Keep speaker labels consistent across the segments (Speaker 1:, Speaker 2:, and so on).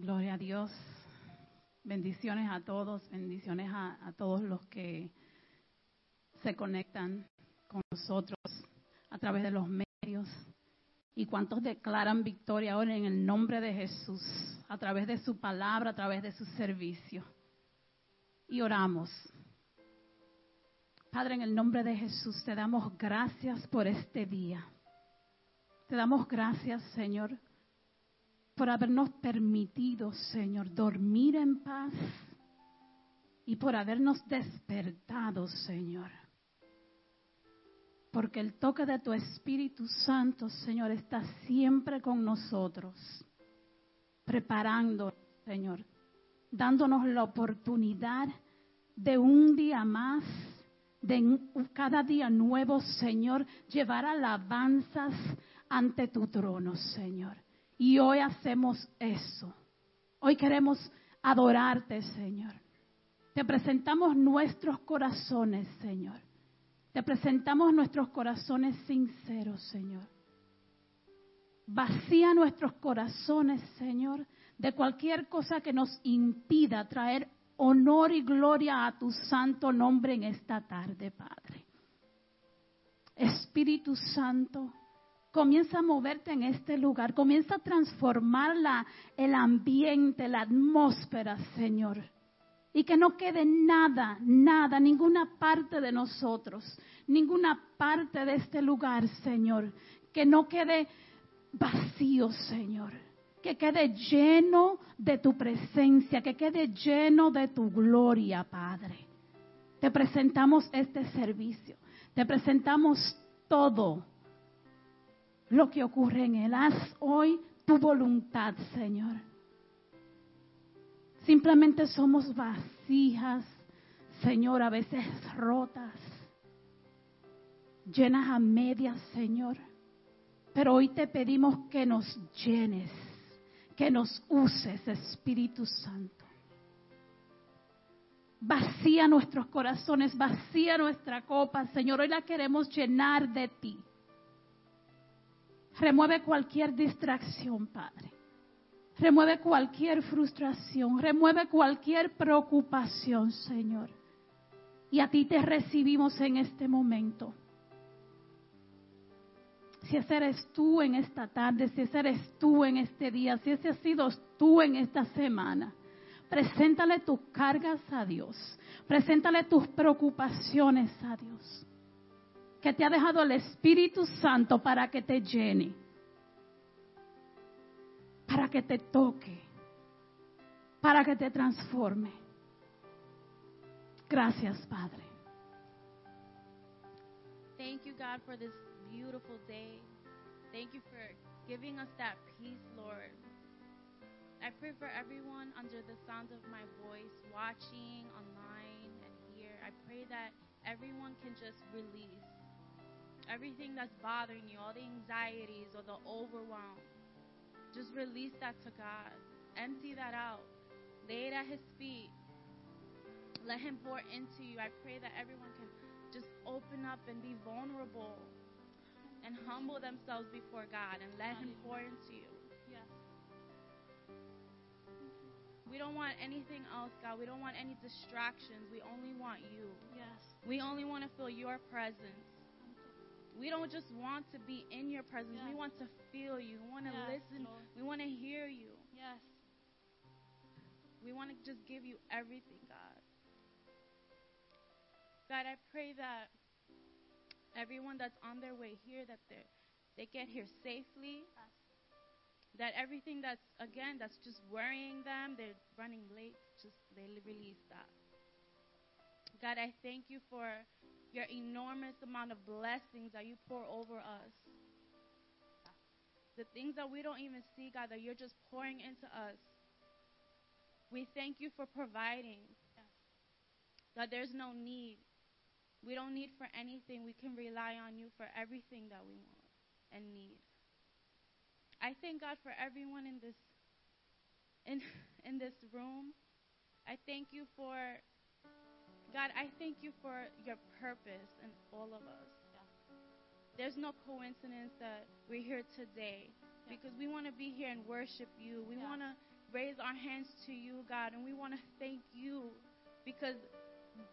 Speaker 1: Gloria a Dios. Bendiciones a todos, bendiciones a, todos los que se conectan con nosotros a través de los medios y cuantos declaran victoria ahora en el nombre de Jesús, a través de su palabra, a través de su servicio. Y oramos. Padre, en el nombre de Jesús te damos gracias por este día. Te damos gracias, Señor, por habernos permitido, Señor, dormir en paz y por habernos despertado, Señor. Porque el toque de tu Espíritu Santo, Señor, está siempre con nosotros, preparando, Señor, dándonos la oportunidad de un día más, de cada día nuevo, Señor, llevar alabanzas ante tu trono, Señor. Y hoy hacemos eso. Hoy queremos adorarte, Señor. Te presentamos nuestros corazones, Señor. Te presentamos nuestros corazones sinceros, Señor. Vacía nuestros corazones, Señor, de cualquier cosa que nos impida traer honor y gloria a tu santo nombre en esta tarde, Padre. Espíritu Santo, comienza a moverte en este lugar, comienza a transformar la, el ambiente, la atmósfera, Señor. Y que no quede nada, nada, ninguna parte de nosotros, ninguna parte de este lugar, Señor, que no quede vacío, Señor. Que quede lleno de tu presencia, que quede lleno de tu gloria, Padre. Te presentamos este servicio, te presentamos todo lo que ocurre en él. Haz hoy tu voluntad, Señor. Simplemente somos vasijas, Señor, a veces rotas, llenas a medias, Señor. Pero hoy te pedimos que nos llenes, que nos uses, Espíritu Santo. Vacía nuestros corazones, vacía nuestra copa, Señor. Hoy la queremos llenar de ti. Remueve cualquier distracción, Padre. Remueve cualquier frustración, remueve cualquier preocupación, Señor. Y a ti te recibimos en este momento. Si ese eres tú en esta tarde, si ese eres tú en este día, si ese has sido tú en esta semana, preséntale tus cargas a Dios. Preséntale tus preocupaciones a Dios que te ha dejado el Espíritu Santo para que te llene, para que te toque, para que te transforme. Gracias, Padre.
Speaker 2: Thank you, God, for this beautiful day. Thank you for giving us that peace, Lord. I pray for everyone under the sound of my voice, watching online and here. I pray that everyone can just release everything that's bothering you, all the anxieties or the overwhelm, just release that to God. Empty that out. Lay it at His feet. Let Him pour into you. I pray that everyone can just open up and be vulnerable and humble themselves before God and let Him pour into you.
Speaker 1: Yes.
Speaker 2: We don't want anything else, God. We don't want any distractions. We only want you.
Speaker 1: Yes.
Speaker 2: We only want to feel your presence. We don't just want to be in your presence. We want to feel you. We want to
Speaker 1: Yes,
Speaker 2: listen.
Speaker 1: Lord.
Speaker 2: We want to hear you.
Speaker 1: Yes.
Speaker 2: We want to just give you everything, God. God, I pray that everyone that's on their way here, that they they get here safely. That everything that's again that's just worrying them, they're running late. Just they release that. God, I thank you for your enormous amount of blessings that you pour over us. The things that we don't even see, God, that you're just pouring into us. We thank you for providing. That there's no need. We don't need for anything. We can rely on you for everything that we want and need. I thank God for everyone in this in in this room. I thank you for God, I thank you for your purpose in all of us. There's no coincidence that we're here today because we want to be here and worship you. We
Speaker 1: Yeah.
Speaker 2: want to raise our hands to you, God, and we want to thank you because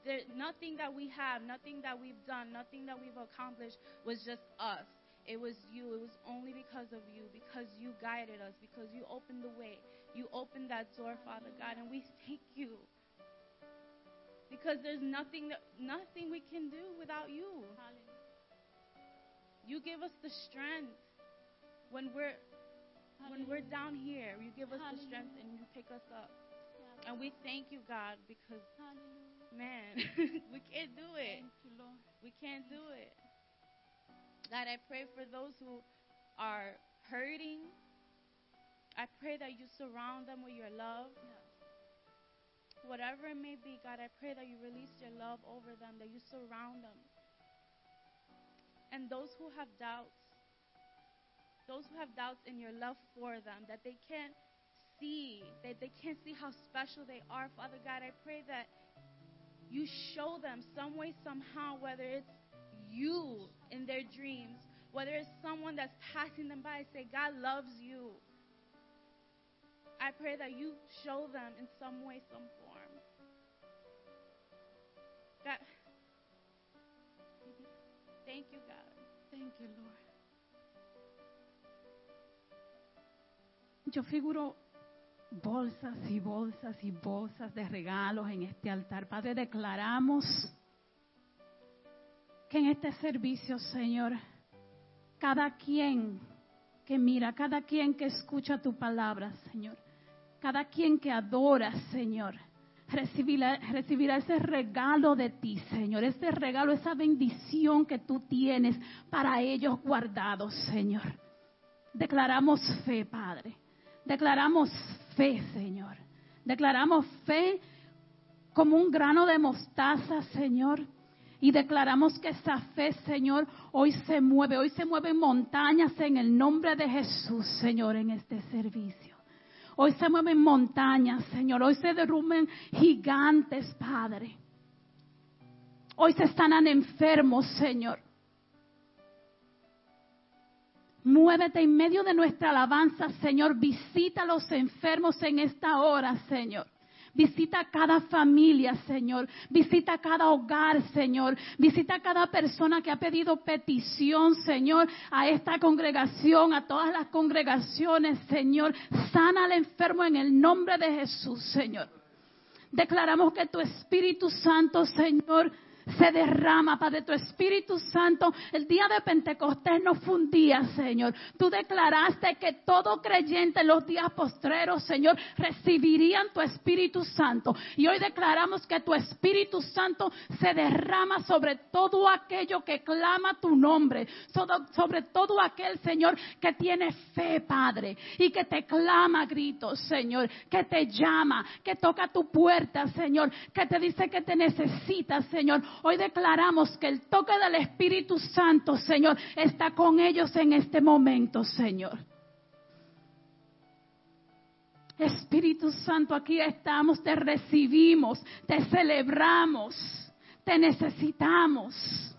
Speaker 2: there, nothing that we have, nothing that we've done, nothing that we've accomplished was just us. It was you. It was only because of you, because you guided us, because you opened the way. You opened that door, Father God, and we thank you. Because there's nothing that nothing we can do without you. You give us the strength when we're when we're down here. You give us the strength and you pick us up. And we thank you, God, because man, we can't do it. We can't do it. God, I pray for those who are hurting. I pray that you surround them with your love. Whatever it may be, God, I pray that you release your love over them, that you surround them. And those who have doubts, those who have doubts in your love for them, that they can't see, that they can't see how special they are, Father God, I pray that you show them some way, somehow, whether it's you in their dreams, whether it's someone that's passing them by, say, God loves you. I pray that you show them in some way, some form. God, thank you, God.
Speaker 1: Thank you, Lord. Yo figuro bolsas y bolsas y bolsas de regalos en este altar. Padre, declaramos que en este servicio, Señor, cada quien que mira, cada quien que escucha tu palabra, Señor, cada quien que adora, Señor, recibirá, ese regalo de ti, Señor, ese regalo, esa bendición que tú tienes para ellos guardados, Señor. Declaramos fe, Padre. Declaramos fe, Señor. Declaramos fe como un grano de mostaza, Señor. Y declaramos que esa fe, Señor, hoy se mueve, hoy se mueven montañas en el nombre de Jesús, Señor, en este servicio. Hoy se mueven montañas, Señor. Hoy se derrumben gigantes, Padre. Hoy se sanan enfermos, Señor. Muévete en medio de nuestra alabanza, Señor. Visita a los enfermos en esta hora, Señor. Visita cada familia, Señor. Visita cada hogar, Señor. Visita cada persona que ha pedido petición, Señor, a esta congregación, a todas las congregaciones, Señor. Sana al enfermo en el nombre de Jesús, Señor. Declaramos que tu Espíritu Santo, Señor, se derrama, Padre, tu Espíritu Santo. El día de Pentecostés no fue un día, Señor. Tú declaraste que todo creyente en los días postreros, Señor, recibirían tu Espíritu Santo. Y hoy declaramos que tu Espíritu Santo se derrama sobre todo aquello que clama tu nombre, sobre todo aquel, Señor, que tiene fe, Padre, y que te clama gritos, Señor, que te llama, que toca tu puerta, Señor, que te dice que te necesita, Señor. Hoy declaramos que el toque del Espíritu Santo, Señor, está con ellos en este momento, Señor. Espíritu Santo, aquí estamos, te recibimos, te celebramos, te necesitamos.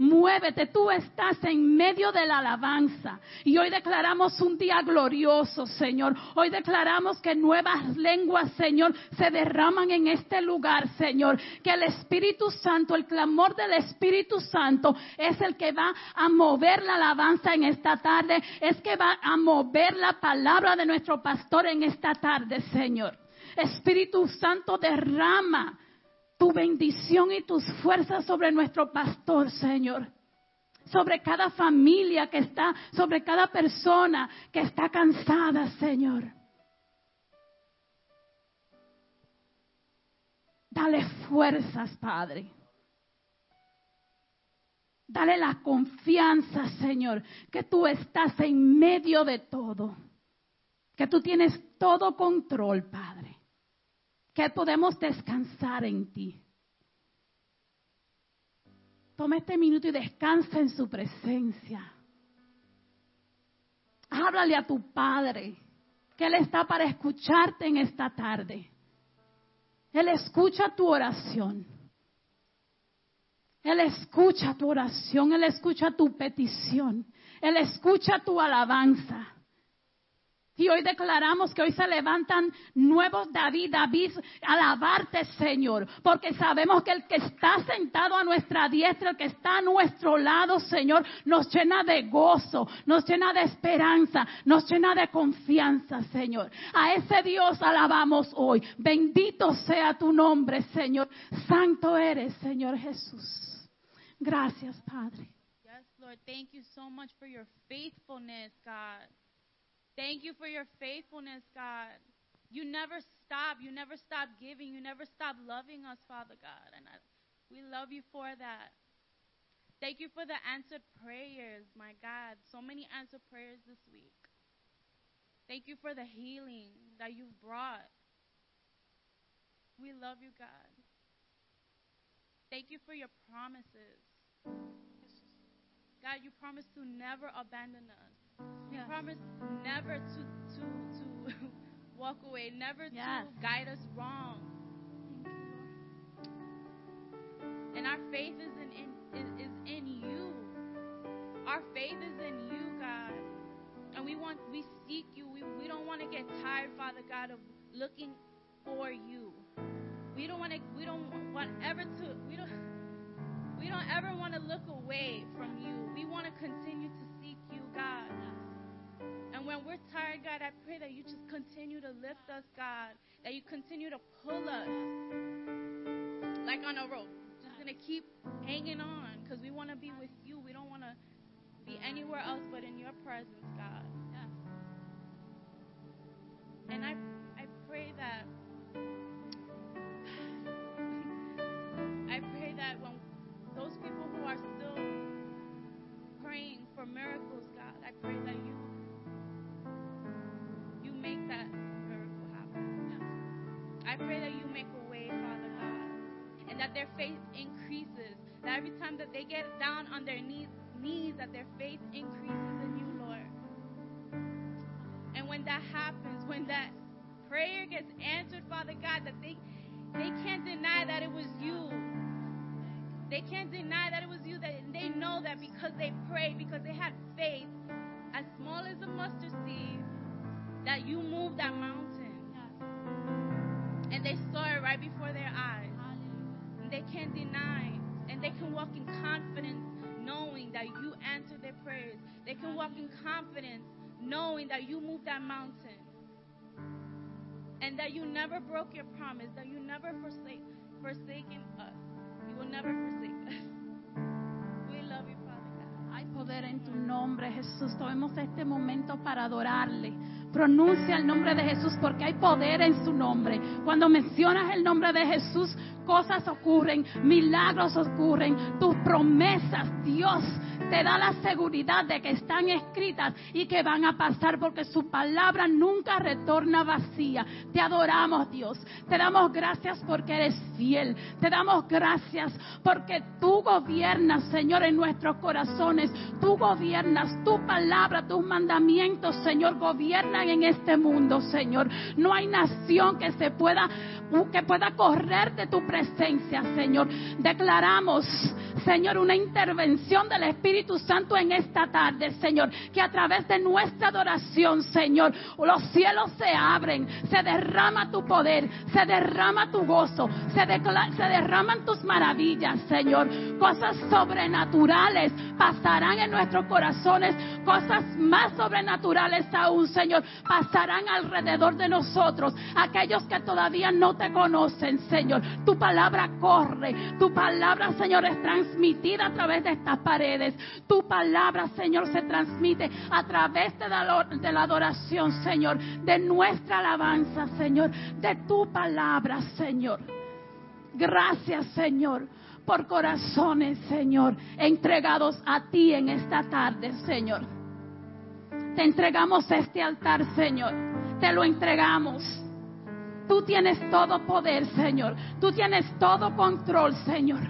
Speaker 1: Muévete, tú estás en medio de la alabanza. Y hoy declaramos un día glorioso, Señor. Hoy declaramos que nuevas lenguas, Señor, se derraman en este lugar, Señor. Que el Espíritu Santo, el clamor del Espíritu Santo es el que va a mover la alabanza en esta tarde. Es que va a mover la palabra de nuestro pastor en esta tarde, Señor. Espíritu Santo derrama tu bendición y tus fuerzas sobre nuestro pastor, Señor. Sobre cada familia que está, sobre cada persona que está cansada, Señor. Dale fuerzas, Padre. Dale la confianza, Señor, que tú estás en medio de todo. Que tú tienes todo control, Padre que podemos descansar en ti. Toma este minuto y descansa en su presencia. Háblale a tu Padre, que Él está para escucharte en esta tarde. Él escucha tu oración. Él escucha tu oración, Él escucha tu petición, Él escucha tu alabanza. Y hoy declaramos que hoy se levantan nuevos David, David, alabarte Señor, porque sabemos que el que está sentado a nuestra diestra, el que está a nuestro lado, Señor, nos llena de gozo, nos llena de esperanza, nos llena de confianza, Señor. A ese Dios alabamos hoy. Bendito sea tu nombre, Señor. Santo eres, Señor Jesús. Gracias, Padre.
Speaker 2: Yes, Lord. Thank you so much for your faithfulness, God. Thank you for your faithfulness, God. You never stop. You never stop giving. You never stop loving us, Father God. And I, we love you for that. Thank you for the answered prayers, my God. So many answered prayers this week. Thank you for the healing that you've brought. We love you, God. Thank you for your promises. God, you promised to never abandon us.
Speaker 1: Yes.
Speaker 2: promised never to to to walk away, never
Speaker 1: Yes.
Speaker 2: to guide us wrong. And our faith is in, in is, is in you. Our faith is in you, God. And we want we seek you. We we don't want to get tired, Father God, of looking for you. We don't want to we don't want ever to we don't we don't ever want to look away from you. We want to continue to seek you, God. And when we're tired, God, I pray that you just continue to lift us, God. That you continue to pull us like on a rope. Just going to keep hanging on because we want to be with you. We don't want to be anywhere else but in your presence, God. And I, I pray that. I pray that when those people who are still praying for miracles, God, I pray that you you pray that you make a way, Father God, and that their faith increases. That every time that they get down on their knees, knees, that their faith increases in you, Lord. And when that happens, when that prayer gets answered, Father God, that they they can't deny that it was you. They can't deny that it was you. That they know that because they prayed, because they had faith, as small as a mustard seed, that you moved that mountain. And they saw it right before their eyes. And they can't deny. And they can walk in confidence knowing that you answered their prayers. They can walk in confidence knowing that you moved that mountain. And that you never broke your promise, that you never forsake forsaken us. You will never forsake us. We love you, Father God.
Speaker 1: Hay poder en tu nombre, Jesús. Tomemos este momento para adorarle. Pronuncia el nombre de Jesús porque hay poder en su nombre. Cuando mencionas el nombre de Jesús, cosas ocurren, milagros ocurren, tus promesas, Dios te da la seguridad de que están escritas y que van a pasar porque su palabra nunca retorna vacía. Te adoramos, Dios. Te damos gracias porque eres fiel. Te damos gracias porque tú gobiernas, Señor, en nuestros corazones. Tú gobiernas, tu palabra, tus mandamientos, Señor, en este mundo, Señor. No hay nación que se pueda que pueda correr de tu presencia, Señor. Declaramos, Señor, una intervención del Espíritu Santo en esta tarde, Señor, que a través de nuestra adoración, Señor, los cielos se abren, se derrama tu poder, se derrama tu gozo, se derraman tus maravillas, Señor. Cosas sobrenaturales pasarán en nuestros corazones, cosas más sobrenaturales aún, Señor, pasarán alrededor de nosotros. Aquellos que todavía no te conocen, Señor, tu palabra corre, tu palabra, Señor, es transmitida a través de estas paredes. Tu palabra, Señor, se transmite a través de la, adoración, Señor, de nuestra alabanza, Señor, de tu palabra, Señor. Gracias, Señor, por corazones, Señor, entregados a ti en esta tarde, Señor. Te entregamos este altar, Señor. Te lo entregamos. Tú tienes todo poder, Señor. Tú tienes todo control, Señor.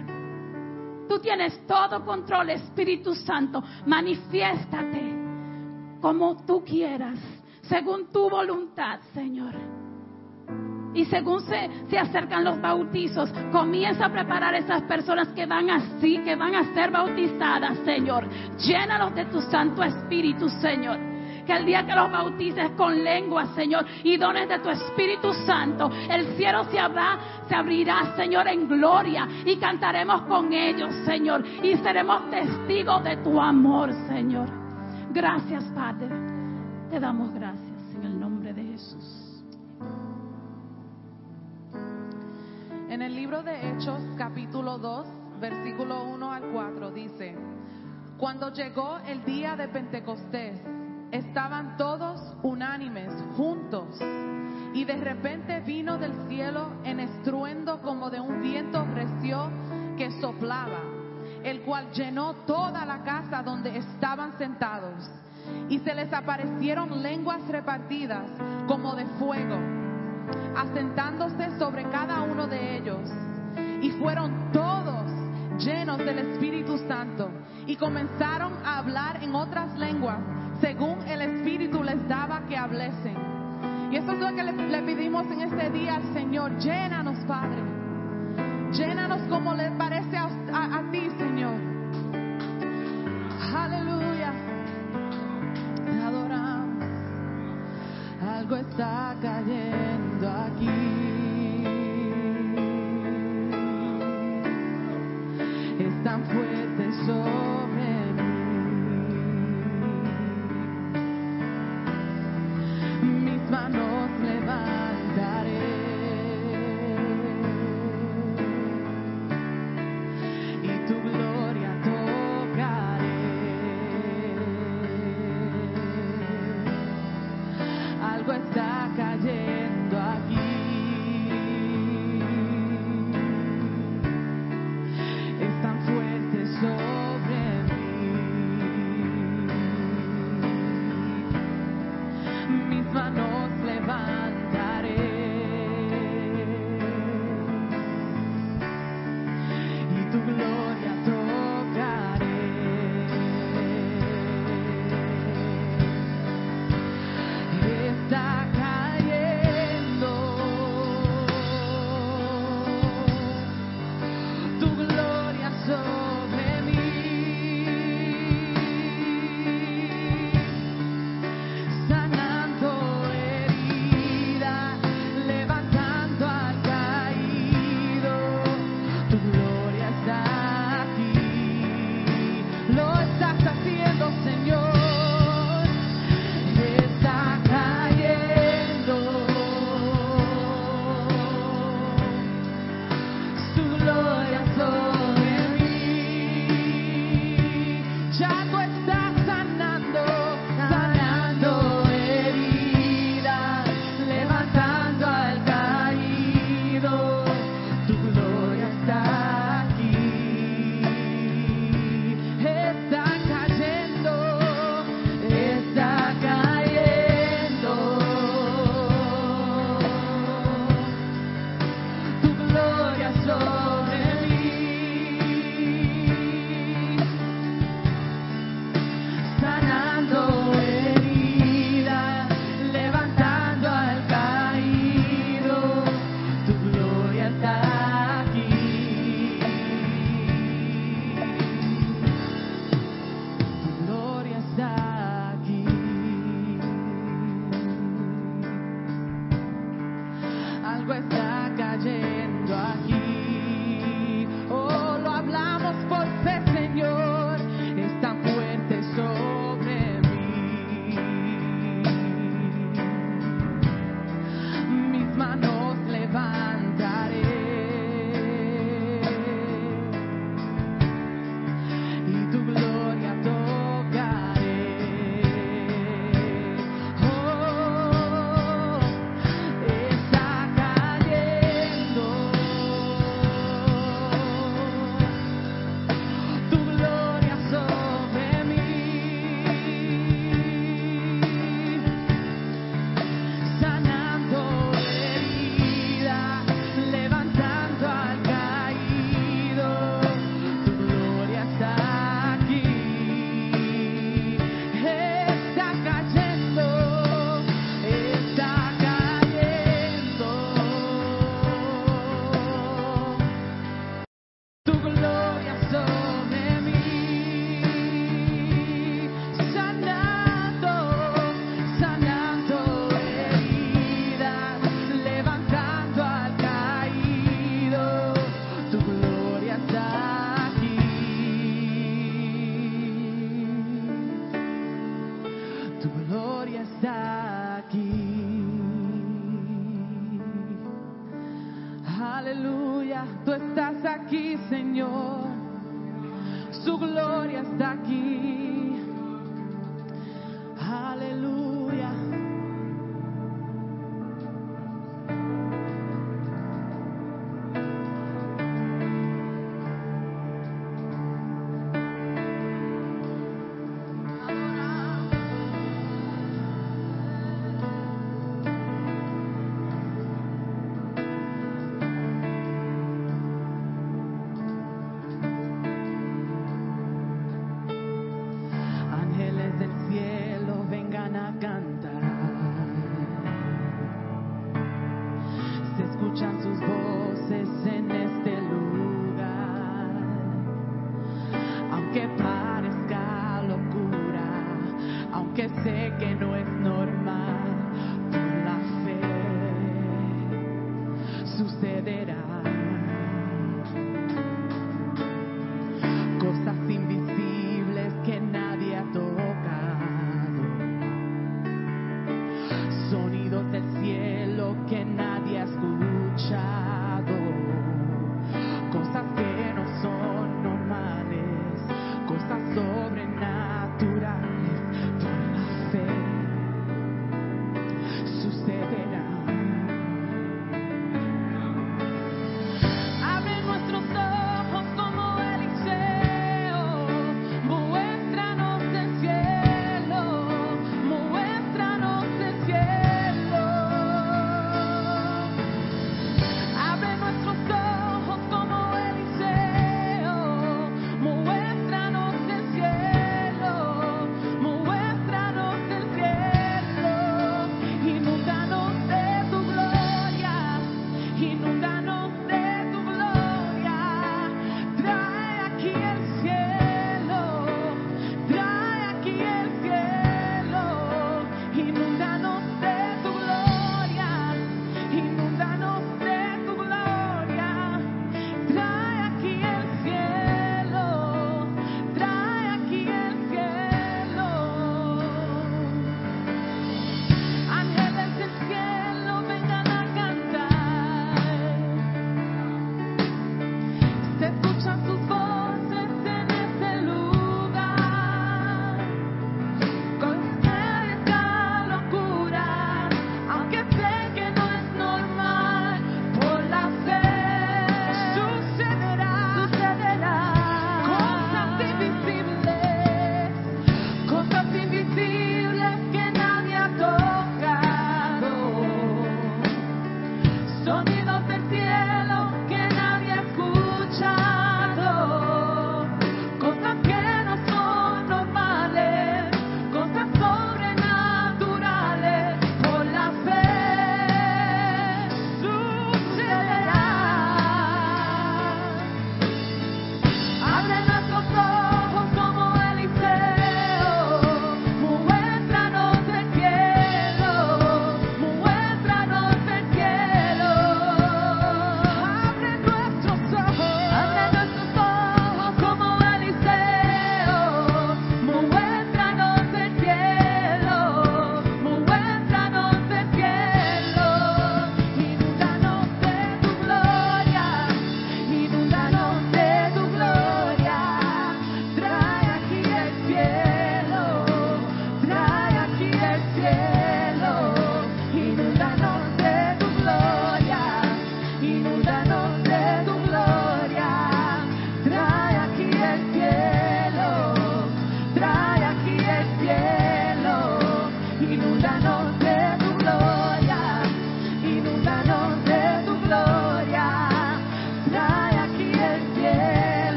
Speaker 1: Tú tienes todo control, Espíritu Santo. Manifiéstate como tú quieras, según tu voluntad, Señor. Y según se, se acercan los bautizos, comienza a preparar esas personas que van así, que van a ser bautizadas, Señor. Llénalos de tu Santo Espíritu, Señor. Que el día que los bautices con lengua, Señor, y dones de tu Espíritu Santo, el cielo se, habrá, se abrirá, Señor, en gloria y cantaremos con ellos, Señor, y seremos testigos de tu amor, Señor. Gracias, Padre. Te damos gracias en el nombre de Jesús.
Speaker 3: En el libro de Hechos, capítulo 2, versículo 1 al 4, dice, cuando llegó el día de Pentecostés, estaban todos unánimes, juntos, y de repente vino del cielo en estruendo como de un viento recio que soplaba, el cual llenó toda la casa donde estaban sentados, y se les aparecieron lenguas repartidas como de fuego, asentándose sobre cada uno de ellos, y fueron todos llenos del Espíritu Santo y comenzaron a hablar en otras lenguas según el Espíritu les daba que hablesen. Y eso es lo que le, pedimos en este día al Señor. Llénanos, Padre. Llénanos como le parece a, ti, Señor. Aleluya. Adoramos. Algo está cayendo aquí. Es tan fuerte sobre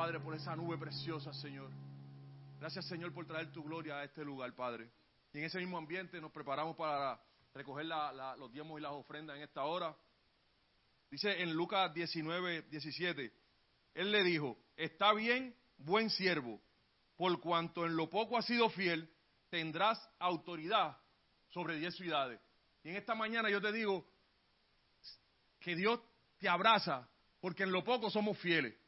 Speaker 3: Padre,
Speaker 4: por esa nube preciosa, Señor. Gracias, Señor, por traer tu gloria a este lugar, Padre. Y en ese mismo ambiente nos preparamos para recoger la- los diezmos y las ofrendas en esta hora. Dice en Lucas 19, 17, Él le dijo, está bien, buen siervo, por cuanto en lo poco has sido fiel, tendrás autoridad sobre diez ciudades. Y en esta mañana yo te digo que Dios te abraza, porque en lo poco somos fieles.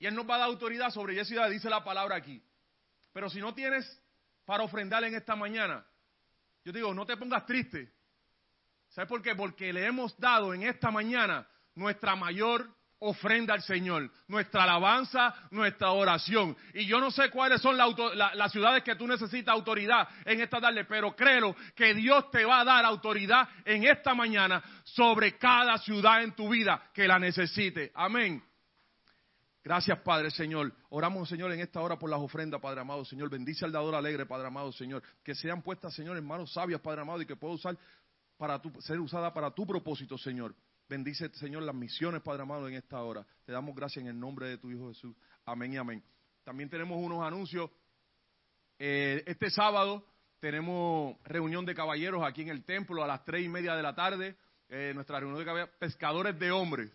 Speaker 4: Y Él nos va a dar autoridad sobre diez ciudades, dice la palabra aquí. Pero si no tienes para ofrendar en esta mañana, yo te digo, no te pongas triste. ¿Sabes por qué? Porque le hemos dado en esta mañana nuestra mayor ofrenda al Señor, nuestra alabanza, nuestra oración. Y yo no sé cuáles son auto- la- las ciudades que tú necesitas autoridad en esta tarde, pero creo que Dios te va a dar autoridad en esta mañana sobre cada ciudad en tu vida que la necesite. Amén. Gracias, Padre Señor. Oramos, Señor, en esta hora por las ofrendas, Padre amado, Señor. Bendice al dador alegre, Padre amado, Señor. Que sean puestas, Señor, en manos sabias, Padre amado, y que pueda usar para tu, ser usada para tu propósito, Señor. Bendice, Señor, las misiones, Padre amado, en esta hora. Te damos gracias en el nombre de tu Hijo Jesús. Amén y amén. También tenemos unos anuncios. Eh, este sábado tenemos reunión de caballeros aquí en el templo a las tres y media de la tarde. Eh, nuestra reunión de caballeros, pescadores de hombres.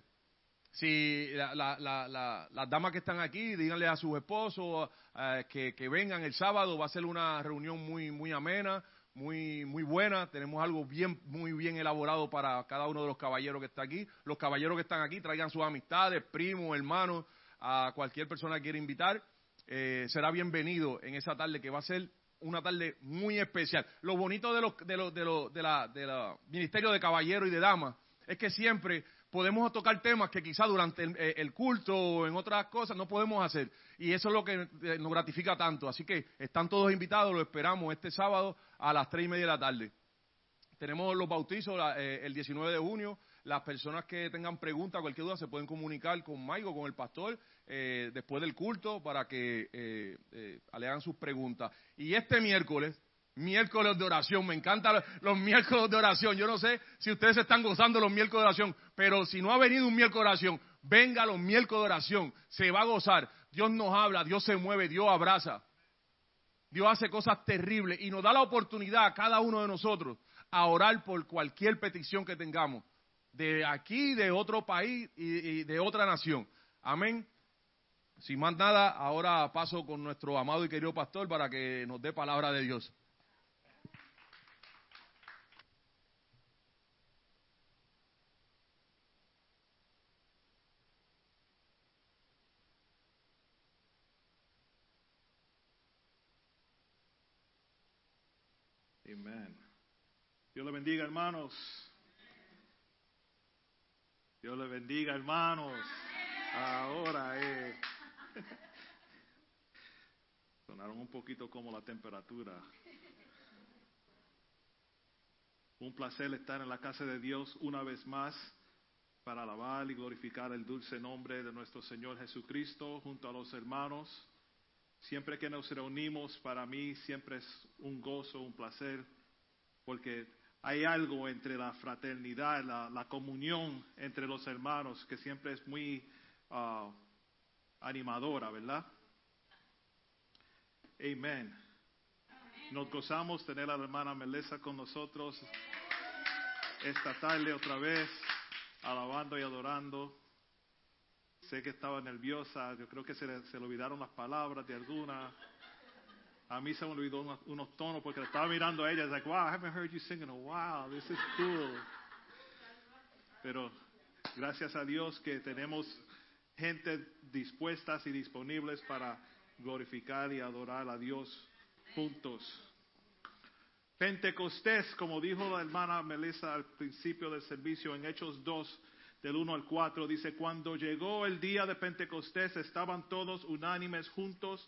Speaker 4: Si la- la- la- la- las damas que están aquí, díganle a sus esposos eh, que, que vengan el sábado. Va a ser una reunión muy, muy amena, muy, muy buena. Tenemos algo bien, muy bien elaborado para cada uno de los caballeros que está aquí. Los caballeros que están aquí traigan sus amistades, primos, hermanos, a cualquier persona que quiera invitar. Eh, será bienvenido en esa tarde que va a ser una tarde muy especial. Lo bonito de los, de los, de los, de la, de la ministerio de caballeros y de damas es que siempre podemos tocar temas que quizá durante el, eh, el culto o en otras cosas no podemos hacer. Y eso es lo que eh, nos gratifica tanto. Así que están todos invitados, lo esperamos este sábado a las tres y media de la tarde. Tenemos los bautizos la- eh, el 19 de junio. Las personas que tengan preguntas, cualquier duda, se pueden comunicar con Maigo, con el pastor, eh, después del culto, para que eh, eh, le hagan sus preguntas. Y este miércoles, miércoles de oración, me encantan los, miércoles de oración. Yo no sé si ustedes están gozando los miércoles de oración, pero si no ha venido un miércoles de oración, venga los miércoles de oración, se va a gozar. Dios nos habla, Dios se mueve, Dios abraza. Dios hace cosas terribles y nos da la oportunidad a cada uno de nosotros a orar por cualquier petición que tengamos, de aquí, de otro país y, y de otra nación. Amén. Sin más nada, ahora paso con nuestro amado y querido pastor para que nos dé palabra de Dios.
Speaker 5: Amén. Dios le bendiga, hermanos. Dios le bendiga, hermanos. Ahora, eh. Sonaron un poquito como la temperatura. Un placer estar en la casa de Dios una vez más. para alabar y glorificar el dulce nombre de nuestro Señor Jesucristo junto a los hermanos. Siempre que nos reunimos, para mí siempre es un gozo, un placer, porque hay algo entre la fraternidad, la, la comunión entre los hermanos que siempre es muy ah, animadora, ¿verdad? Amén. Nos gozamos tener a la hermana Melissa con nosotros esta tarde otra vez, alabando y adorando. Sé que estaba nerviosa, yo creo que se le, se le olvidaron las palabras de alguna. A mí se me olvidó unos, unos tonos porque le estaba mirando a ella. It's like, wow, I haven't heard you sing in a while. This is cool. Pero gracias a Dios que tenemos gente dispuestas y disponibles para glorificar y adorar a Dios juntos. Pentecostés, como dijo la hermana Melissa al principio del servicio en Hechos 2, del 1 al 4, dice, cuando llegó el día de Pentecostés estaban todos unánimes juntos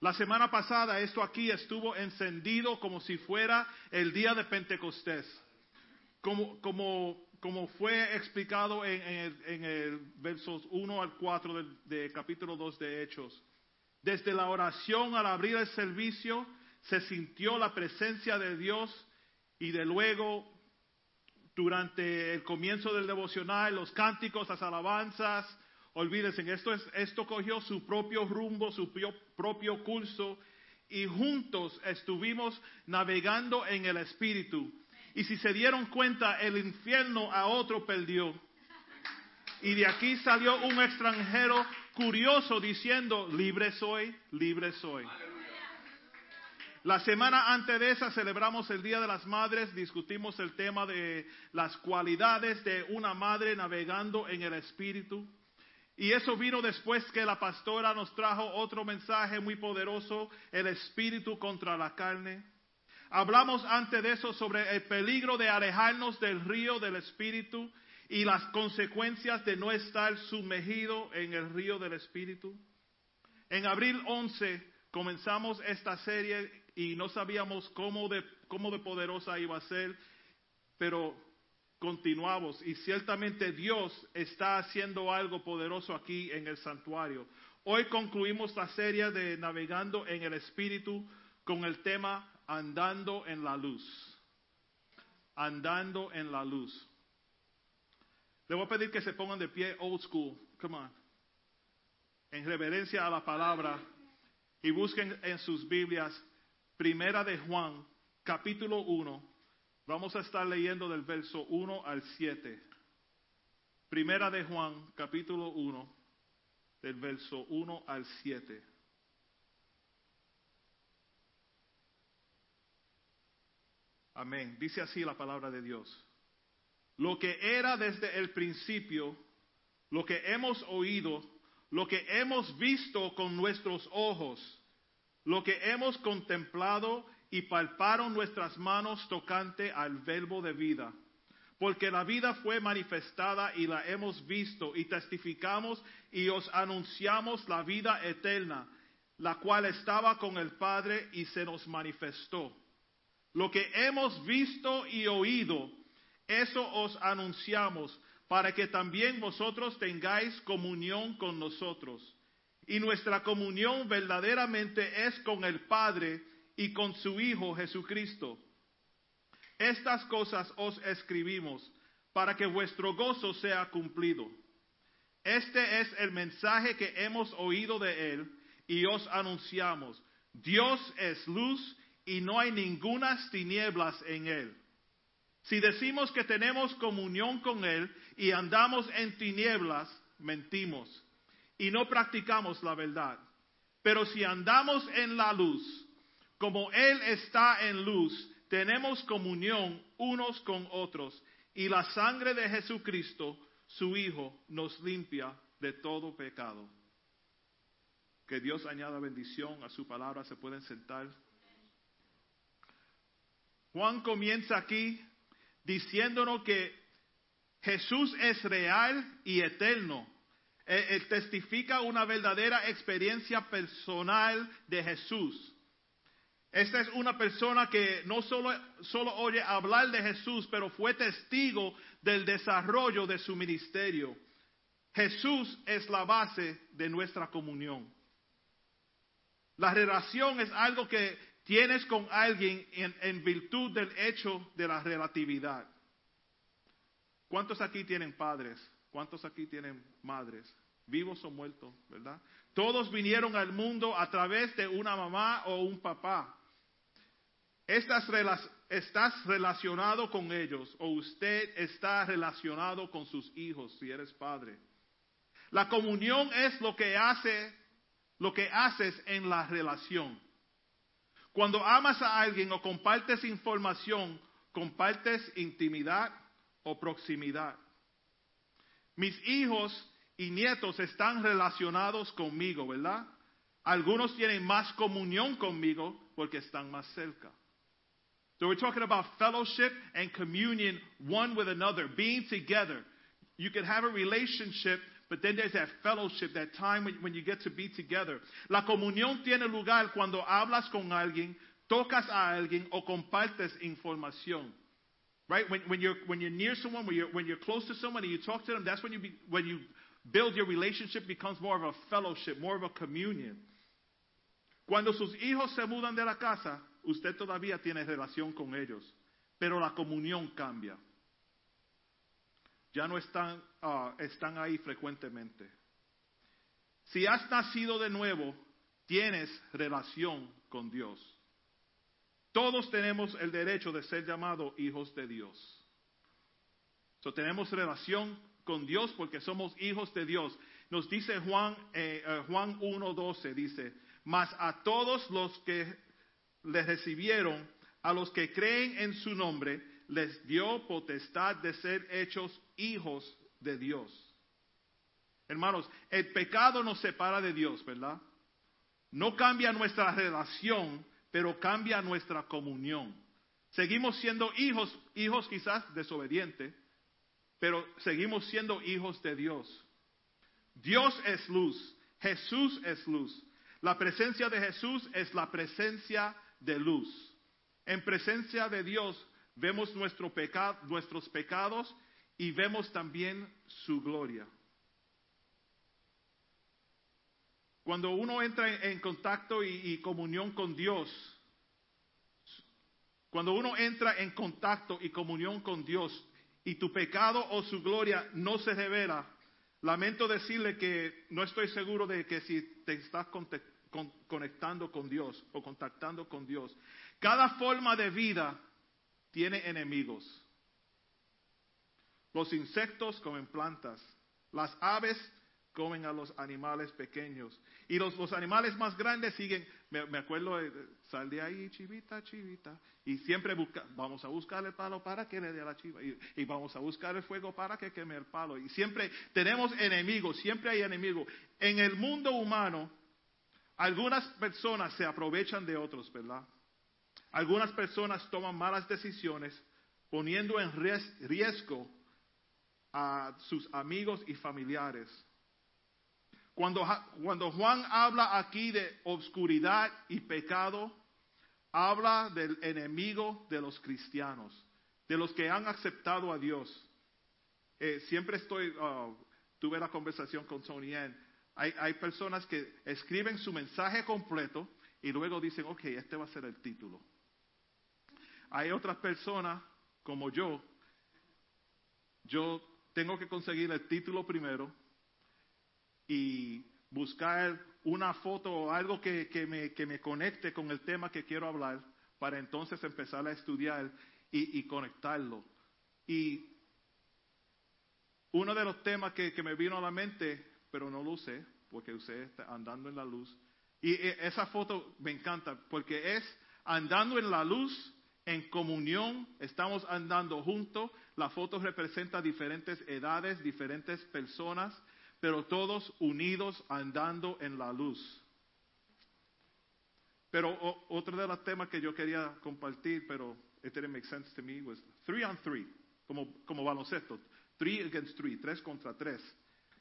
Speaker 5: La semana pasada esto aquí estuvo encendido como si fuera el día de Pentecostés. Como, como, como fue explicado en, en el, versos 1 al 4 del de capítulo 2 de Hechos. Desde la oración al abrir el servicio se sintió la presencia de Dios y de luego durante el comienzo del devocional, los cánticos, las alabanzas, olvídense, esto, es, esto cogió su propio rumbo, su pio- propio curso y juntos estuvimos navegando en el Espíritu. Y si se dieron cuenta, el infierno a otro perdió. Y de aquí salió un extranjero curioso diciendo, libre soy, libre soy. La semana antes de esa celebramos el Día de las Madres, discutimos el tema de las cualidades de una madre navegando en el Espíritu. Y eso vino después que la pastora nos trajo otro mensaje muy poderoso, el Espíritu contra la carne. Hablamos antes de eso sobre el peligro de alejarnos del río del Espíritu y las consecuencias de no estar sumergido en el río del Espíritu. En abril 11 comenzamos esta serie y no sabíamos cómo de, cómo de poderosa iba a ser, pero continuamos y ciertamente Dios está haciendo algo poderoso aquí en el santuario. Hoy concluimos la serie de Navegando en el Espíritu con el tema Andando en la Luz. Andando en la Luz. Le voy a pedir que se pongan de pie old school. Come on. En reverencia a la palabra y busquen en sus Biblias Primera de Juan, capítulo 1. Vamos a estar leyendo del verso 1 al 7. Primera de Juan, capítulo 1, del verso 1 al 7. Amén. Dice así la palabra de Dios. Lo que era desde el principio, lo que hemos oído, lo que hemos visto con nuestros ojos, lo que hemos contemplado y palparon nuestras manos tocante al verbo de vida. Porque la vida fue manifestada y la hemos visto y testificamos y os anunciamos la vida eterna, la cual estaba con el Padre y se nos manifestó. Lo que hemos visto y oído, eso os anunciamos, para que también vosotros tengáis comunión con nosotros. Y nuestra comunión verdaderamente es con el Padre y con su Hijo Jesucristo. Estas cosas os escribimos para que vuestro gozo sea cumplido. Este es el mensaje que hemos oído de Él y os anunciamos. Dios es luz y no hay ningunas tinieblas en Él. Si decimos que tenemos comunión con Él y andamos en tinieblas, mentimos y no practicamos la verdad. Pero si andamos en la luz, como Él está en luz, tenemos comunión unos con otros y la sangre de Jesucristo, su Hijo, nos limpia de todo pecado. Que Dios añada bendición a su palabra. Se pueden sentar. Juan comienza aquí diciéndonos que Jesús es real y eterno. Él, él testifica una verdadera experiencia personal de Jesús. Esta es una persona que no solo, solo oye hablar de Jesús, pero fue testigo del desarrollo de su ministerio. Jesús es la base de nuestra comunión. La relación es algo que tienes con alguien en, en virtud del hecho de la relatividad. ¿Cuántos aquí tienen padres? ¿Cuántos aquí tienen madres? Vivos o muertos, ¿verdad? Todos vinieron al mundo a través de una mamá o un papá. Estás, relacionado con ellos o usted está relacionado con sus hijos si eres padre. La comunión es lo que hace, lo que haces en la relación. Cuando amas a alguien o compartes información, compartes intimidad o proximidad. Mis hijos y nietos están relacionados conmigo, ¿verdad? Algunos tienen más comunión conmigo porque están más cerca. So we're talking about fellowship and communion one with another, being together. You can have a relationship, but then there's that fellowship, that time when, when you get to be together. La comunión tiene lugar cuando hablas con alguien, tocas a alguien o compartes información. Right? When, when, you're, when you're near someone, when you're, when you're close to someone and you talk to them, that's when you, be, when you build your relationship, becomes more of a fellowship, more of a communion. Cuando sus hijos se mudan de la casa, usted todavía tiene relación con ellos, pero la comunión cambia. Ya no están, uh, están ahí frecuentemente. Si has nacido de nuevo, tienes relación con Dios. Todos tenemos el derecho de ser llamados hijos de Dios. So, tenemos relación con Dios porque somos hijos de Dios. Nos dice Juan, eh, uh, Juan 1.12, dice, mas a todos los que le recibieron, a los que creen en su nombre, les dio potestad de ser hechos hijos de Dios. Hermanos, el pecado nos separa de Dios, ¿verdad? No cambia nuestra relación, pero cambia nuestra comunión. Seguimos siendo hijos, hijos quizás desobedientes, pero seguimos siendo hijos de Dios. Dios es luz, Jesús es luz. La presencia de Jesús es la presencia de luz. En presencia de Dios vemos nuestro pecado, nuestros pecados y vemos también su gloria. Cuando uno entra en, en contacto y, y comunión con Dios, cuando uno entra en contacto y comunión con Dios y tu pecado o su gloria no se revela, lamento decirle que no estoy seguro de que si te estás conectando con Dios o contactando con Dios. Cada forma de vida tiene enemigos. Los insectos comen plantas, las aves comen a los animales pequeños y los, los animales más grandes siguen, me, acuerdo, de, sal de ahí, chivita, chivita, y siempre busca, vamos a buscar el palo para que le dé la chiva y vamos a buscar el fuego para que queme el palo y siempre tenemos enemigos, siempre hay enemigos. En el mundo humano, algunas personas se aprovechan de otros, ¿verdad? Algunas personas toman malas decisiones poniendo en riesgo a sus amigos y familiares. Cuando, cuando, Juan habla aquí de obscuridad y pecado, habla del enemigo de los cristianos, de los que han aceptado a Dios. Eh, siempre estoy, uh, tuve la conversación con Tony Ann. Hay, hay personas que escriben su mensaje completo y luego dicen, ok, este va a ser el título. Hay otras personas como yo, yo tengo que conseguir el título primero y buscar una foto o algo que, que, me, que me conecte con el tema que quiero hablar para entonces empezar a estudiar y, y conectarlo. Y uno de los temas que, que, me vino a la mente, pero no lo usé, porque usé andando en la luz. Y esa foto me encanta, porque es andando en la luz en comunión, estamos andando juntos. La foto representa diferentes edades, diferentes personas, pero todos unidos andando en la luz. Pero o- otro de los temas que yo quería compartir, pero it didn't make sense to me, was three on three, como, como baloncesto. Three against three, tres contra tres.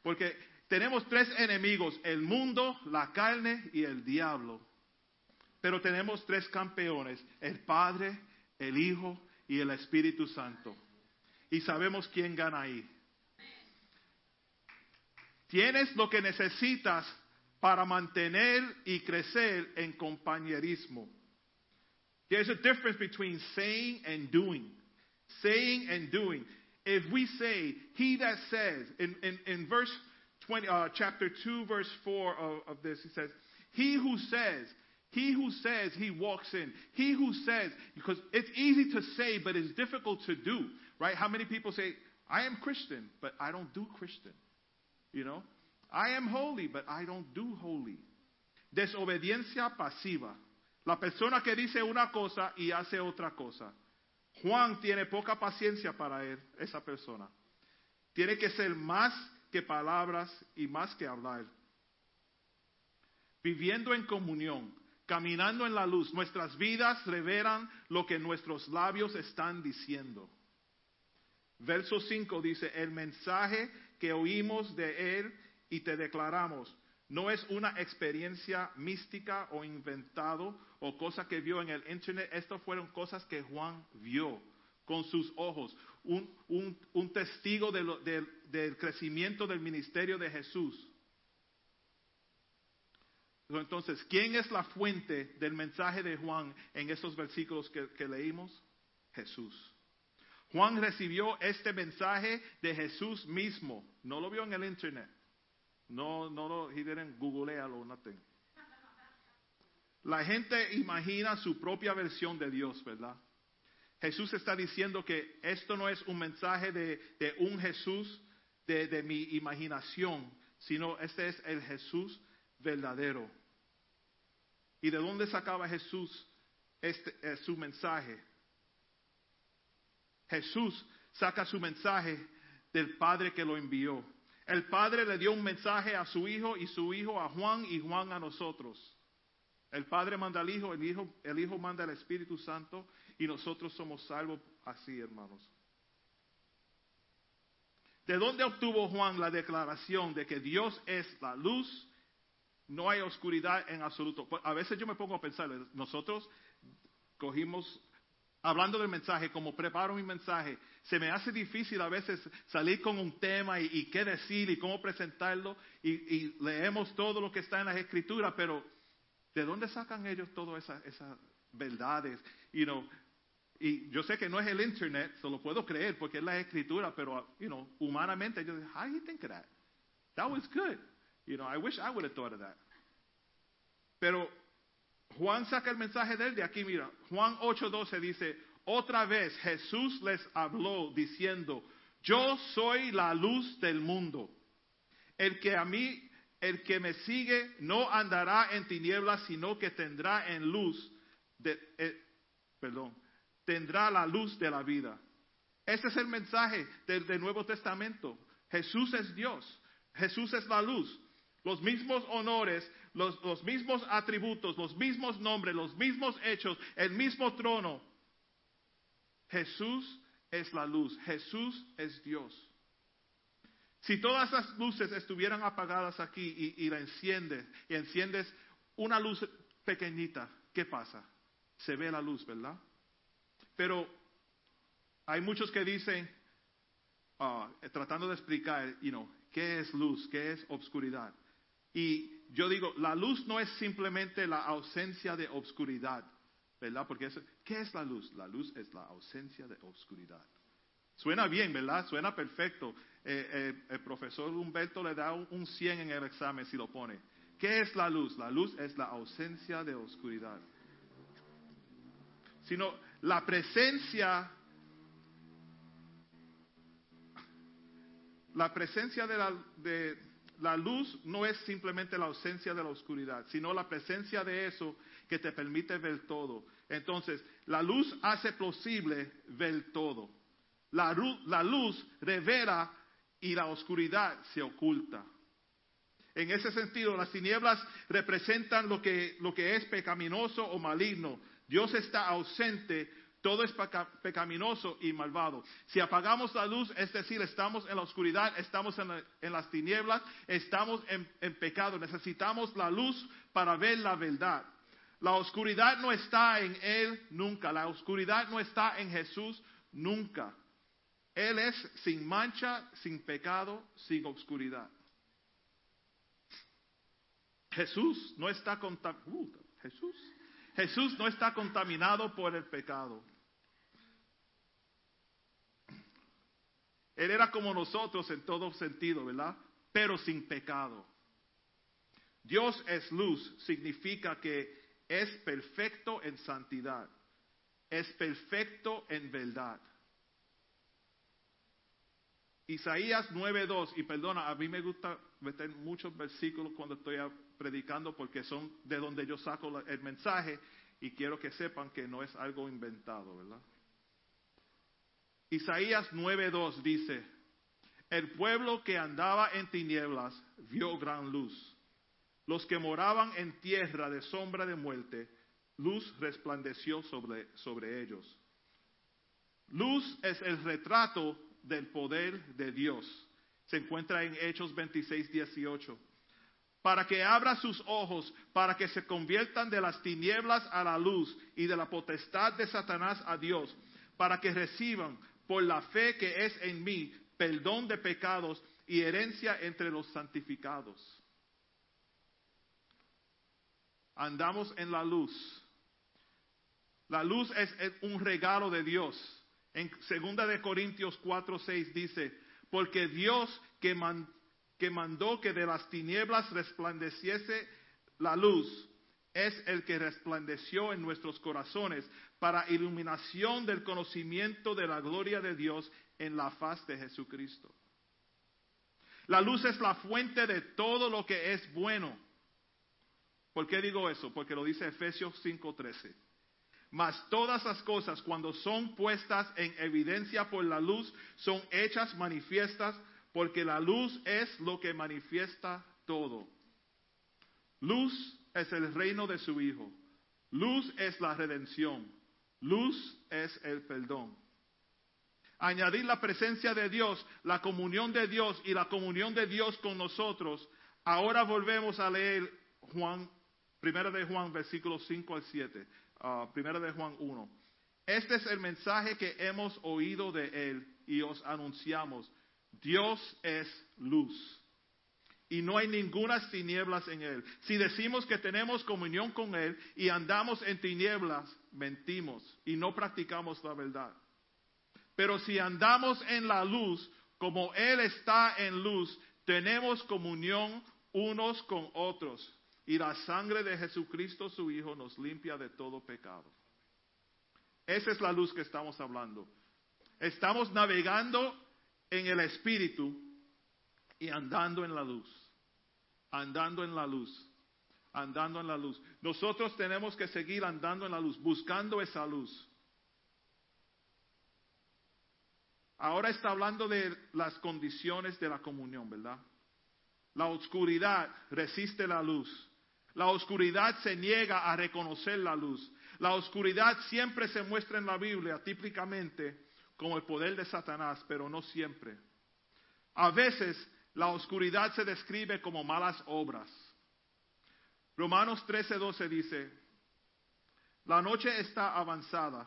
Speaker 5: Porque tenemos tres enemigos, el mundo, la carne y el diablo. Pero tenemos tres campeones, el Padre, el Hijo y el Espíritu Santo. Y sabemos quién gana ahí. Tienes lo que necesitas para mantener y crecer en compañerismo. There's a difference between saying and doing. Saying and doing. If we say, he that says, in, in, in verse 20, uh, chapter 2, verse 4 of, of this, he says, he who says, he who says he walks in, he who says, because it's easy to say, but it's difficult to do, right? How many people say, I am Christian, but I don't do Christian? You know? I am holy, but I don't do holy. Desobediencia pasiva. La persona que dice una cosa y hace otra cosa. Juan tiene poca paciencia para él, esa persona. Tiene que ser más que palabras y más que hablar. Viviendo en comunión, caminando en la luz, nuestras vidas revelan lo que nuestros labios están diciendo. Verso 5 dice, el mensaje que oímos de Él y te declaramos no es una experiencia mística o inventado o cosa que vio en el internet. Estas fueron cosas que Juan vio con sus ojos. Un, un- un testigo de lo- del- crecimiento del ministerio de Jesús. Entonces, ¿quién es la fuente del mensaje de Juan en estos versículos que, leímos? Jesús. Juan recibió este mensaje de Jesús mismo. No lo vio en el internet. No, no lo, he didn't nothing. La gente imagina su propia versión de Dios, ¿verdad? Jesús está diciendo que esto no es un mensaje de, un Jesús de, de mi imaginación, sino este es el Jesús verdadero. ¿Y de dónde sacaba Jesús este, eh, su mensaje? Jesús saca su mensaje del Padre que lo envió. El Padre le dio un mensaje a su Hijo y su Hijo a Juan y Juan a nosotros. El Padre manda al Hijo, el Hijo, el Hijo manda al Espíritu Santo y nosotros somos salvos así, hermanos. ¿De dónde obtuvo Juan la declaración de que Dios es la luz? No hay oscuridad en absoluto. Pues, A veces yo me pongo a pensar, nosotros cogimos, hablando del mensaje, como preparo mi mensaje, se me hace difícil a veces salir con un tema y, qué decir y cómo presentarlo y, y leemos todo lo que está en las escrituras, pero ¿de dónde sacan ellos todas esas, esas verdades? You know, y yo sé que no es el internet, se lo puedo creer porque es la escritura, pero you know, humanamente yo how do you think of that? That was good. You know, I wish I would have thought of that. Pero Juan saca el mensaje de él de aquí, mira, Juan 8:12 dice, otra vez Jesús les habló diciendo, yo soy la luz del mundo. El que a mí, el que me sigue no andará en tinieblas, sino que tendrá en luz, de, eh, perdón, tendrá la luz de la vida. Este es el mensaje del, Nuevo Testamento. Jesús es Dios. Jesús es la luz. Los mismos honores, los, los mismos atributos, los mismos nombres, los mismos hechos, el mismo trono. Jesús es la luz. Jesús es Dios. Si todas las luces estuvieran apagadas aquí y, y la enciendes, y enciendes una luz pequeñita, ¿qué pasa? Se ve la luz, ¿verdad? Pero hay muchos que dicen, ah, tratando de explicar, you know, qué es luz, qué es obscuridad. Y yo digo, la luz no es simplemente la ausencia de obscuridad, ¿verdad? Porque es, ¿qué es la luz? La luz es la ausencia de obscuridad. Suena bien, ¿verdad? Suena perfecto. Eh, eh, el profesor Humberto le da un, un 100 en el examen si lo pone. ¿Qué es la luz? La luz es la ausencia de oscuridad. Sino la presencia, la presencia de la, de la luz no es simplemente la ausencia de la oscuridad, sino la presencia de eso que te permite ver todo. Entonces, la luz hace posible ver todo. La, la luz revela y la oscuridad se oculta. En ese sentido, las tinieblas representan lo que, lo que es pecaminoso o maligno. Dios está ausente, todo es peca- pecaminoso y malvado. Si apagamos la luz, es decir, estamos en la oscuridad, estamos en, la- en las tinieblas, estamos en, pecado. Necesitamos la luz para ver la verdad. La oscuridad no está en Él nunca. La oscuridad no está en Jesús nunca. Él es sin mancha, sin pecado, sin oscuridad. Jesús no está conta- uh, Jesús. Jesús no está contaminado por el pecado. Él era como nosotros en todo sentido, ¿verdad? Pero sin pecado. Dios es luz, significa que es perfecto en santidad, es perfecto en verdad. Isaías 9.2, y perdona, a mí me gusta meter muchos versículos cuando estoy predicando porque son de donde yo saco la- el mensaje y quiero que sepan que no es algo inventado, ¿verdad? Isaías 9.2 dice, el pueblo que andaba en tinieblas vio gran luz. Los que moraban en tierra de sombra de muerte, luz resplandeció sobre, sobre ellos. Luz es el retrato del poder de Dios. Se encuentra en Hechos 26, 18. Para que abra sus ojos, para que se conviertan de las tinieblas a la luz y de la potestad de Satanás a Dios, para que reciban por la fe que es en mí perdón de pecados y herencia entre los santificados. Andamos en la luz. La luz es un regalo de Dios. En segunda de Corintios 4, 6 dice, porque Dios que, que mandó que de las tinieblas resplandeciese la luz, es el que resplandeció en nuestros corazones para iluminación del conocimiento de la gloria de Dios en la faz de Jesucristo. La luz es la fuente de todo lo que es bueno. ¿Por qué digo eso? Porque lo dice Efesios 5:13. Mas todas las cosas, cuando son puestas en evidencia por la luz, son hechas manifiestas, porque la luz es lo que manifiesta todo. Luz es el reino de su Hijo. Luz es la redención. Luz es el perdón. Añadir la presencia de Dios, la comunión de Dios y la comunión de Dios con nosotros. Ahora volvemos a leer Juan, primera de Juan, versículos 5 al 7. ah, primera de Juan 1. Este es el mensaje que hemos oído de Él y os anunciamos. Dios es luz y no hay ninguna tinieblas en Él. Si decimos que tenemos comunión con Él y andamos en tinieblas, mentimos y no practicamos la verdad. Pero si andamos en la luz, como Él está en luz, tenemos comunión unos con otros. Y la sangre de Jesucristo, su Hijo, nos limpia de todo pecado. Esa es la luz que estamos hablando. Estamos navegando en el Espíritu y andando en la luz. Andando en la luz. Andando en la luz. Nosotros tenemos que seguir andando en la luz, buscando esa luz. Ahora está hablando de las condiciones de la comunión, ¿verdad? La oscuridad resiste la luz. La oscuridad se niega a reconocer la luz. La oscuridad siempre se muestra en la Biblia típicamente como el poder de Satanás, pero no siempre. A veces la oscuridad se describe como malas obras. Romanos 13:12 dice, la noche está avanzada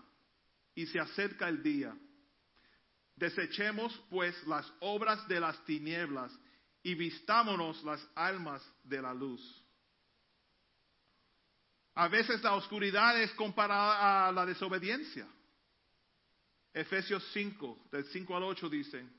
Speaker 5: y se acerca el día. Desechemos pues las obras de las tinieblas y vistámonos las almas de la luz. A veces la oscuridad es comparada a la desobediencia. Efesios 5, del 5 al 8 dicen,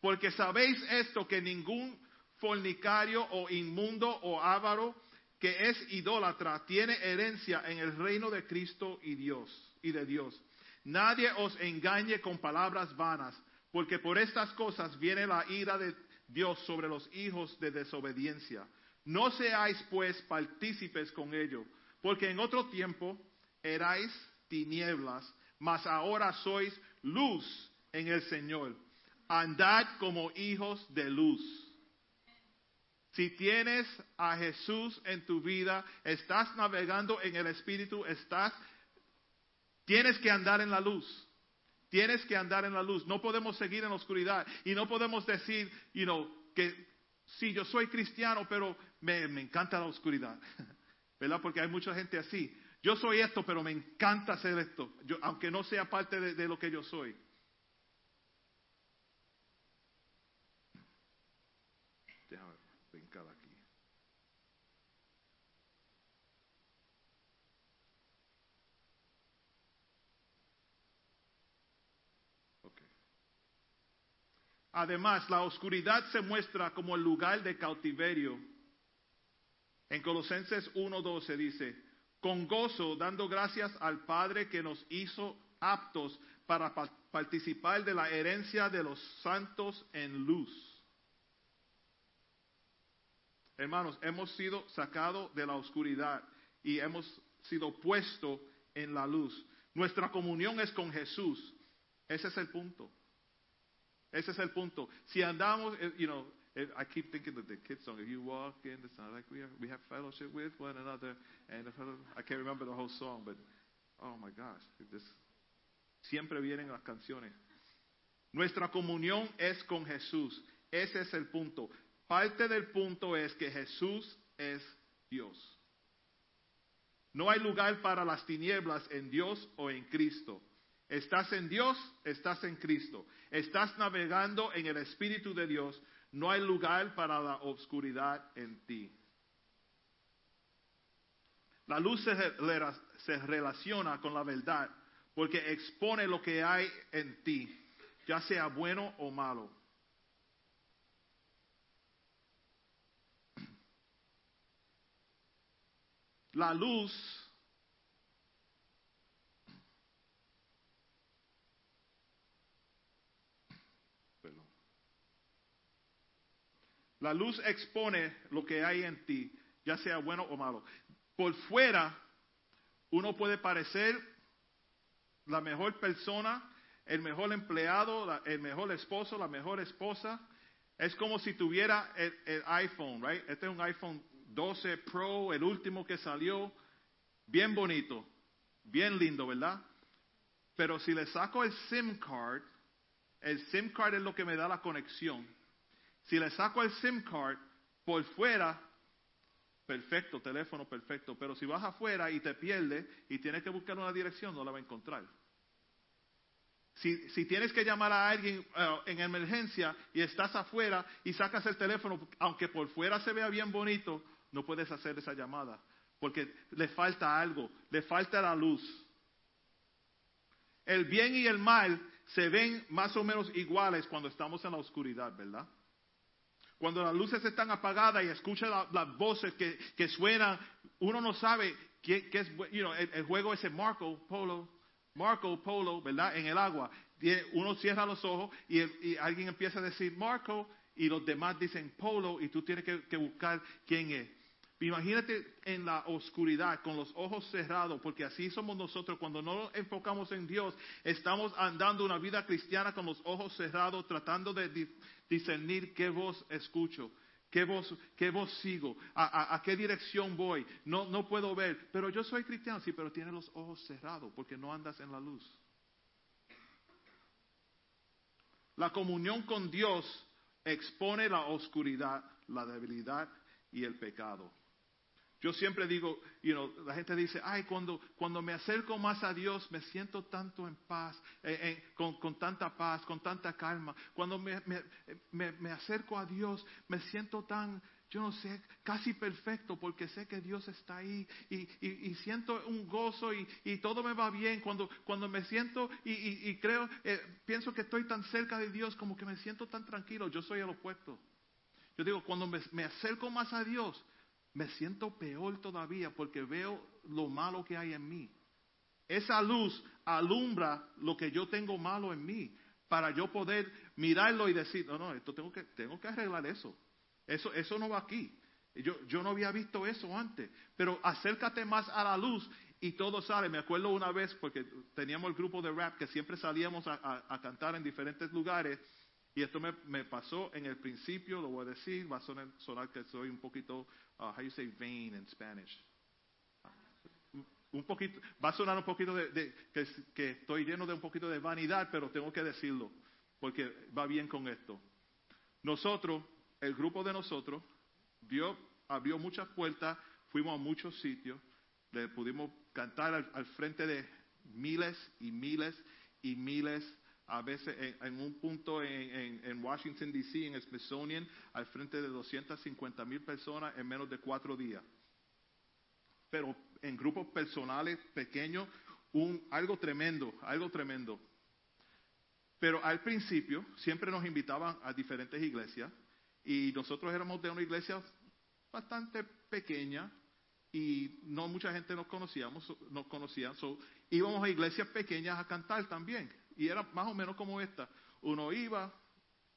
Speaker 5: porque sabéis esto que ningún fornicario o inmundo o avaro que es idólatra tiene herencia en el reino de Cristo y Dios y de Dios. Nadie os engañe con palabras vanas, porque por estas cosas viene la ira de Dios sobre los hijos de desobediencia. No seáis pues partícipes con ello, porque en otro tiempo erais tinieblas, mas ahora sois luz en el Señor. Andad como hijos de luz. Si tienes a Jesús en tu vida, estás navegando en el Espíritu, estás, tienes que andar en la luz. Tienes que andar en la luz. No podemos seguir en la oscuridad. Y no podemos decir, you que sí, yo soy cristiano, pero me, me encanta la oscuridad. ¿Verdad? Porque hay mucha gente así. Yo soy esto, pero me encanta hacer esto, yo, aunque no sea parte de, lo que yo soy. Déjame brincar aquí. Además, la oscuridad se muestra como el lugar de cautiverio. En Colosenses 1.12 dice, con gozo, dando gracias al Padre que nos hizo aptos para pa- participar de la herencia de los santos en luz. Hermanos, hemos sido sacados de la oscuridad y hemos sido puestos en la luz. Nuestra comunión es con Jesús. Ese es el punto. Ese es el punto. Si andamos, eh, you know, I keep thinking of the kids song. If you walk in the sun, like we have, we have fellowship with one another, and I can't remember the whole song, but oh my gosh, just, siempre vienen las canciones. Nuestra comunión es con Jesús. Ese es el punto. Parte del punto es que Jesús es Dios. No hay lugar para las tinieblas en Dios o en Cristo. Estás en Dios, estás en Cristo. Estás navegando en el Espíritu de Dios. No hay lugar para la oscuridad en ti. La luz se relaciona con la verdad porque expone lo que hay en ti, ya sea bueno o malo. La luz perdón. La luz expone lo que hay en ti, ya sea bueno o malo. Por fuera, uno puede parecer la mejor persona, el mejor empleado, el mejor esposo, la mejor esposa. Es como si tuviera el, el iPhone, right? Este es un iPhone 12 Pro, el último que salió, bien bonito, bien lindo, ¿verdad? Pero si le saco el SIM card, el SIM card es lo que me da la conexión. Si le saco el SIM card por fuera, perfecto, teléfono perfecto. Pero si vas afuera y te pierdes y tienes que buscar una dirección, no la va a encontrar. Si, tienes que llamar a alguien eh, en emergencia y estás afuera y sacas el teléfono, aunque por fuera se vea bien bonito, no puedes hacer esa llamada. Porque le falta algo, le falta la luz. El bien y el mal se ven más o menos iguales cuando estamos en la oscuridad, ¿verdad? Cuando las luces están apagadas y escucha la- las voces que, que suenan, uno no sabe qué, es, you know, el, el juego ese Marco Polo, Marco Polo, ¿verdad? En el agua. Uno cierra los ojos y, alguien empieza a decir Marco y los demás dicen Polo y tú tienes que buscar quién es. Imagínate en la oscuridad, con los ojos cerrados, porque así somos nosotros. Cuando no nos enfocamos en Dios, estamos andando una vida cristiana con los ojos cerrados, tratando de di- discernir qué voz escucho, qué voz, qué voz sigo, a qué dirección voy. No, no puedo ver, pero yo soy cristiano, sí, pero tienes los ojos cerrados porque no andas en la luz. La comunión con Dios expone la oscuridad, la debilidad y el pecado. Yo siempre digo, you know, la gente dice, ay, cuando, cuando me acerco más a Dios me siento tanto en paz, eh, eh, con, con tanta paz, con tanta calma. Cuando me, me- me- me acerco a Dios me siento tan, yo no sé, casi perfecto porque sé que Dios está ahí y, y- y siento un gozo y, y todo me va bien. Cuando, cuando me siento y, y- y creo, eh, pienso que estoy tan cerca de Dios como que me siento tan tranquilo. Yo soy el opuesto. Yo digo, cuando me, me acerco más a Dios, me siento peor todavía porque veo lo malo que hay en mí. Esa luz alumbra lo que yo tengo malo en mí para yo poder mirarlo y decir, no, no, esto tengo que, tengo que arreglar eso. Eso, eso no va aquí. Yo, yo no había visto eso antes. Pero acércate más a la luz y todo sale. Me acuerdo una vez, porque teníamos el grupo de rap que siempre salíamos a, cantar en diferentes lugares. Y esto me, me pasó en el principio, lo voy a decir, va a sonar, sonar que soy un poquito, uh, how you say vain in Spanish. Un poquito, va a sonar un poquito de, de- que, que estoy lleno de un poquito de vanidad, pero tengo que decirlo, porque va bien con esto. Nosotros, el grupo de nosotros, Dios abrió muchas puertas, fuimos a muchos sitios, le pudimos cantar al, al frente de miles y miles y miles, a veces en, un punto en, en- Washington, D.C., en Smithsonian, al frente de 250 mil personas en menos de cuatro días. Pero en grupos personales pequeños, un, algo tremendo, algo tremendo. Pero al principio siempre nos invitaban a diferentes iglesias y nosotros éramos de una iglesia bastante pequeña y no mucha gente nos conocíamos, nos conocía. So, íbamos a iglesias pequeñas a cantar también y era más o menos como esta. Uno iba,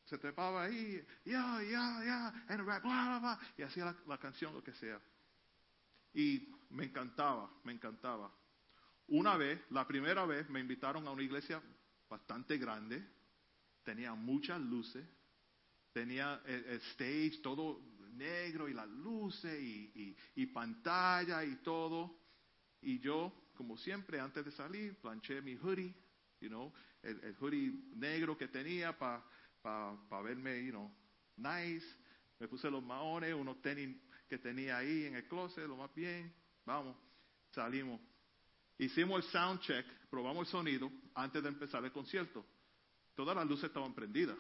Speaker 5: se trepaba ahí, ya, ya, ya, and rap, y hacía la, canción, lo que sea. Y me encantaba, me encantaba. Una vez, la primera vez, me invitaron a una iglesia bastante grande, tenía muchas luces, tenía el, el stage todo negro y las luces y, y- y pantalla y todo. Y yo, como siempre, antes de salir, planché mi hoodie, you know, el, el hoodie negro que tenía para pa, pa verme, you know, nice. Me puse los maones, unos tenis que tenía ahí en el closet, lo más bien. Vamos, salimos. Hicimos el sound check, probamos el sonido antes de empezar el concierto. Todas las luces estaban prendidas.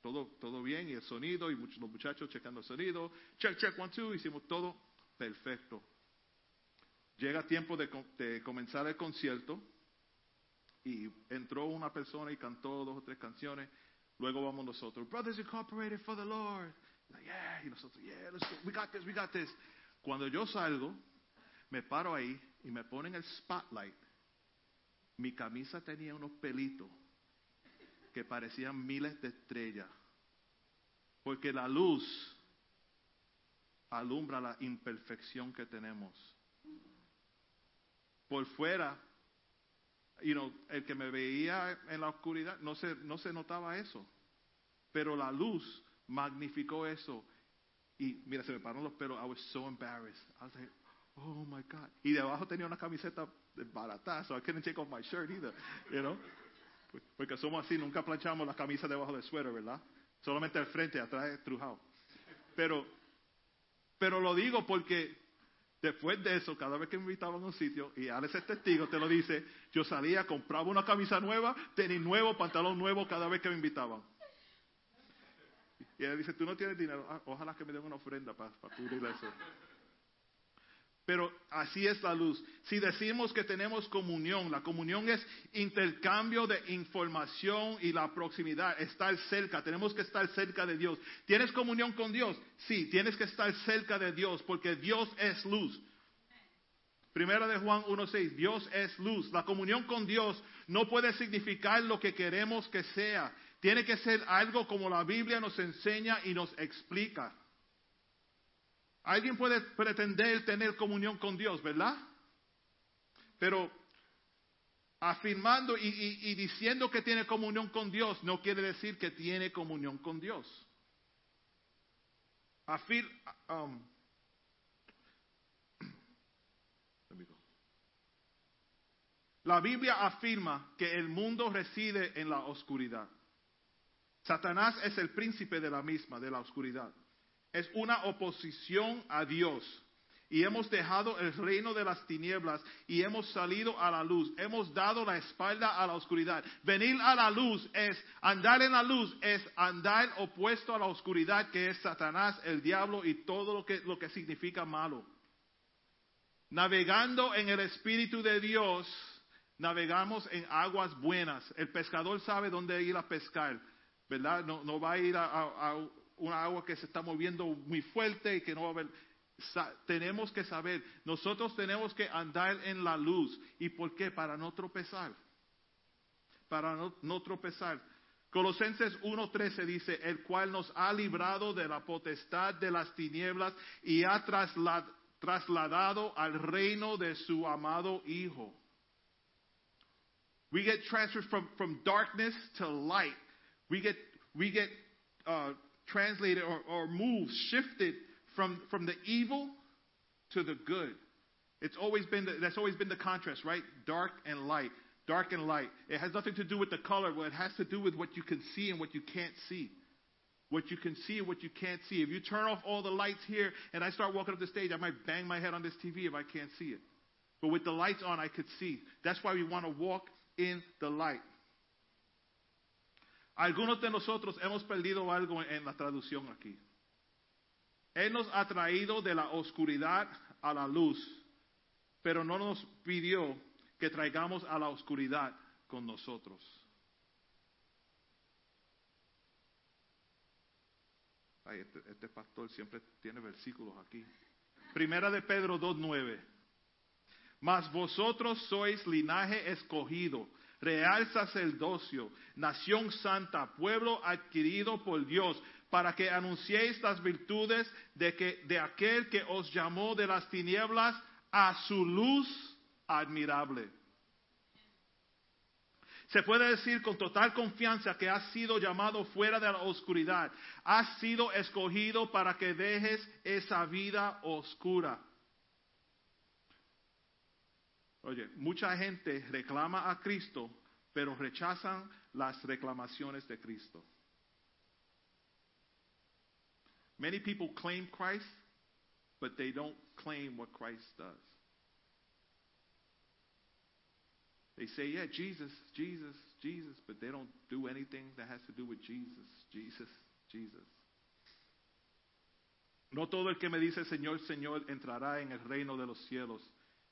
Speaker 5: Todo, todo bien, y el sonido, y los muchachos checando el sonido. Check, check, one, two, hicimos todo perfecto. Llega tiempo de, de comenzar el concierto, y entró una persona y cantó dos o tres canciones. Luego vamos nosotros, Brothers Incorporated for the Lord. Yeah, y nosotros, yeah, let's we got this, we got this. Cuando yo salgo, me paro ahí y me ponen el spotlight. Mi camisa tenía unos pelitos que parecían miles de estrellas. Porque la luz alumbra la imperfección que tenemos. Por fuera, you know, el que me veía en la oscuridad no se, no se notaba eso. Pero la luz magnificó eso. Y mira, se me pararon los pelos. I was so embarrassed. I was like, oh my God. Y debajo tenía una camiseta barata, so I couldn't take off my shirt either, you know. Porque somos así, nunca planchamos las camisas debajo del suéter, ¿verdad? Solamente al frente, atrás trujado. Pero, pero lo digo porque después de eso, cada vez que me invitaban a un sitio, y Alex es testigo, te lo dice, yo salía, compraba una camisa nueva, tenis nuevo, pantalón nuevo cada vez que me invitaban. Y él dice, tú no tienes dinero, Ah, ojalá que me den una ofrenda para cubrir eso. Pero así es la luz. Si decimos que tenemos comunión, la comunión es intercambio de información y la proximidad, estar cerca, tenemos que estar cerca de Dios. ¿Tienes comunión con Dios? Sí, tienes que estar cerca de Dios porque Dios es luz. Primera de Juan 1.6, Dios es luz. La comunión con Dios no puede significar lo que queremos que sea. Tiene que ser algo como la Biblia nos enseña y nos explica. Alguien puede pretender tener comunión con Dios, ¿verdad? Pero afirmando y, y- diciendo que tiene comunión con Dios no quiere decir que tiene comunión con Dios. Um. La Biblia afirma que el mundo reside en la oscuridad. Satanás es el príncipe de la misma, de la oscuridad. Es una oposición a Dios. Y hemos dejado el reino de las tinieblas y hemos salido a la luz. Hemos dado la espalda a la oscuridad. Venir a la luz es, andar en la luz es andar opuesto a la oscuridad que es Satanás, el diablo y todo lo que, lo que significa malo. Navegando en el Espíritu de Dios, navegamos en aguas buenas. El pescador sabe dónde ir a pescar, ¿verdad? No, no va a ir a, a- a una agua que se está moviendo muy fuerte y que no va a haber. Tenemos que saber, nosotros tenemos que andar en la luz. ¿Y por qué? Para no tropezar. Para no, tropezar. Colosenses 1.13 dice, el cual nos ha librado de la potestad de las tinieblas y ha trasla- trasladado al reino de su amado Hijo. We get transferred from, from darkness to light. We get we get uh, translated or, or moved, shifted from, from the evil to the good. It's always been the, that's always been the contrast, right? Dark and light, dark and light. It has nothing to do with the color, but it has to do with what you can see and what you can't see. What you can see and what you can't see. If you turn off all the lights here and I start walking up the stage, I might bang my head on this TV if I can't see it. But with the lights on, I could see. That's why we want to walk in the light. Algunos de nosotros hemos perdido algo en la traducción aquí. Él nos ha traído de la oscuridad a la luz, pero no nos pidió que traigamos a la oscuridad con nosotros. Ay, este, este pastor siempre tiene versículos aquí. Primera de Pedro 2.9. Mas vosotros sois linaje escogido, real sacerdocio, nación santa, pueblo adquirido por Dios, para que anunciéis las virtudes de, que, de aquel que os llamó de las tinieblas a su luz admirable. Se puede decir con total confianza que has sido llamado fuera de la oscuridad, has sido escogido para que dejes esa vida oscura. Oye, mucha gente reclama a Cristo, pero rechazan las reclamaciones de Cristo. Many people claim Christ, but they don't claim what Christ does. They say, yeah, Jesus, Jesus, Jesus, but they don't do anything that has to do with Jesus, Jesus, Jesus. No todo el que me dice Señor, Señor entrará en el reino de los cielos,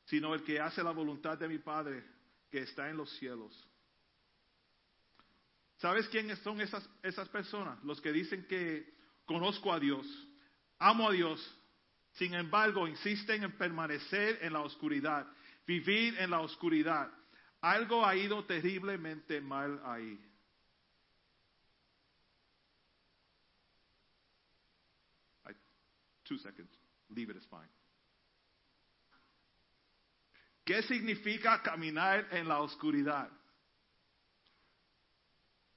Speaker 5: sino el que hace la voluntad de mi Padre que está en los cielos. ¿Sabes quiénes son esas, esas personas? Los que dicen que conozco a Dios, amo a Dios, sin embargo insisten en permanecer en la oscuridad, vivir en la oscuridad. Algo ha ido terriblemente mal ahí. I, two seconds. Leave it, it's fine. ¿Qué significa caminar en la oscuridad?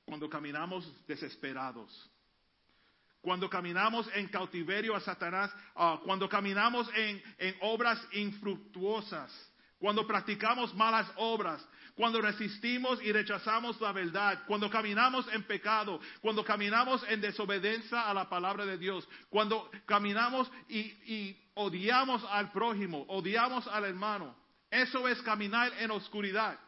Speaker 5: Cuando caminamos desesperados. Cuando caminamos en cautiverio a Satanás. Uh, cuando caminamos en, en obras infructuosas. Cuando practicamos malas obras, cuando resistimos y rechazamos la verdad, cuando caminamos en pecado, cuando caminamos en desobediencia a la palabra de Dios, cuando caminamos y, y odiamos al prójimo, odiamos al hermano. Eso es caminar en oscuridad.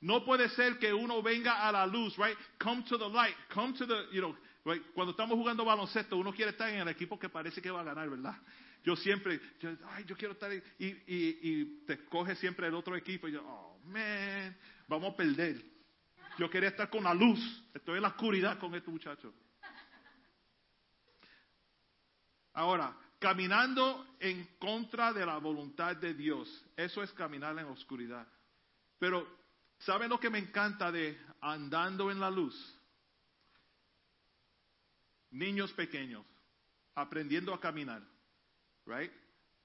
Speaker 5: No puede ser que uno venga a la luz, right? Come to the light, come to the, you know, right? Cuando estamos jugando baloncesto, uno quiere estar en el equipo que parece que va a ganar, ¿verdad? Yo siempre, yo, ay, yo quiero estar, y, y, te coge siempre el otro equipo, y yo, oh, man, vamos a perder. Yo quería estar con la luz, estoy en la oscuridad con este muchacho. Ahora, caminando en contra de la voluntad de Dios, eso es caminar en oscuridad. Pero, ¿saben lo que me encanta de andando en la luz? Niños pequeños, aprendiendo a caminar right?